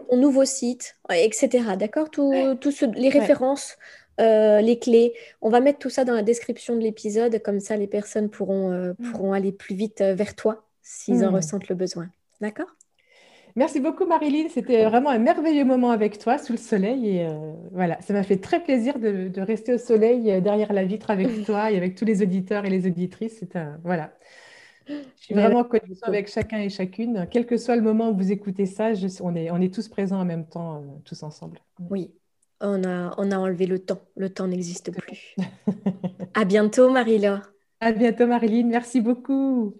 Ton nouveau site, etc. D'accord? Tous les références, euh, les clés. On va mettre tout ça dans la description de l'épisode, comme ça les personnes pourront, euh, hmm. pourront aller plus vite vers toi s'ils en hmm. ressentent le besoin. D'accord? Merci beaucoup Marilyn, c'était vraiment un merveilleux moment avec toi sous le soleil et euh, voilà, ça m'a fait très plaisir de, rester au soleil euh, derrière la vitre avec toi et avec tous les auditeurs et les auditrices. C'est voilà. Je suis vraiment en connexion avec chacun et chacune, quel que soit le moment où vous écoutez ça, on, est, on est tous présents en même temps, euh, tous ensemble. Oui, on a, on a enlevé le temps, le temps n'existe plus. à bientôt Marie-Laure. À bientôt Marilyn, merci beaucoup.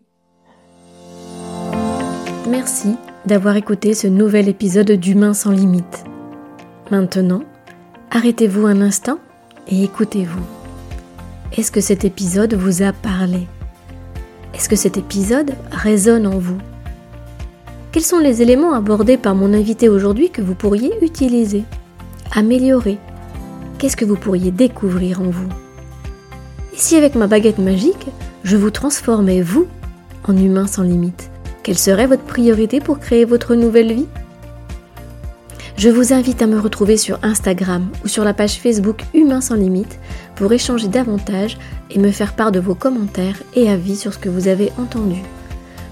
Merci d'avoir écouté ce nouvel épisode d'Humain sans limite. Maintenant, arrêtez-vous un instant et écoutez-vous. Est-ce que cet épisode vous a parlé? Est-ce que cet épisode résonne en vous? Quels sont les éléments abordés par mon invité aujourd'hui que vous pourriez utiliser, améliorer? Qu'est-ce que vous pourriez découvrir en vous? Et si avec ma baguette magique, je vous transformais, vous, en humain sans limite Quelle serait votre priorité pour créer votre nouvelle vie? Je vous invite à me retrouver sur Instagram ou sur la page Facebook Humain sans limite pour échanger davantage et me faire part de vos commentaires et avis sur ce que vous avez entendu.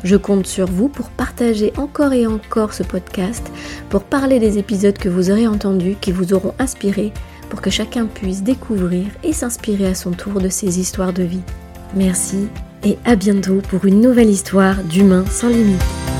Je compte sur vous pour partager encore et encore ce podcast, pour parler des épisodes que vous aurez entendus, qui vous auront inspiré, pour que chacun puisse découvrir et s'inspirer à son tour de ces histoires de vie. Merci et à bientôt pour une nouvelle histoire d'Humain sans limite.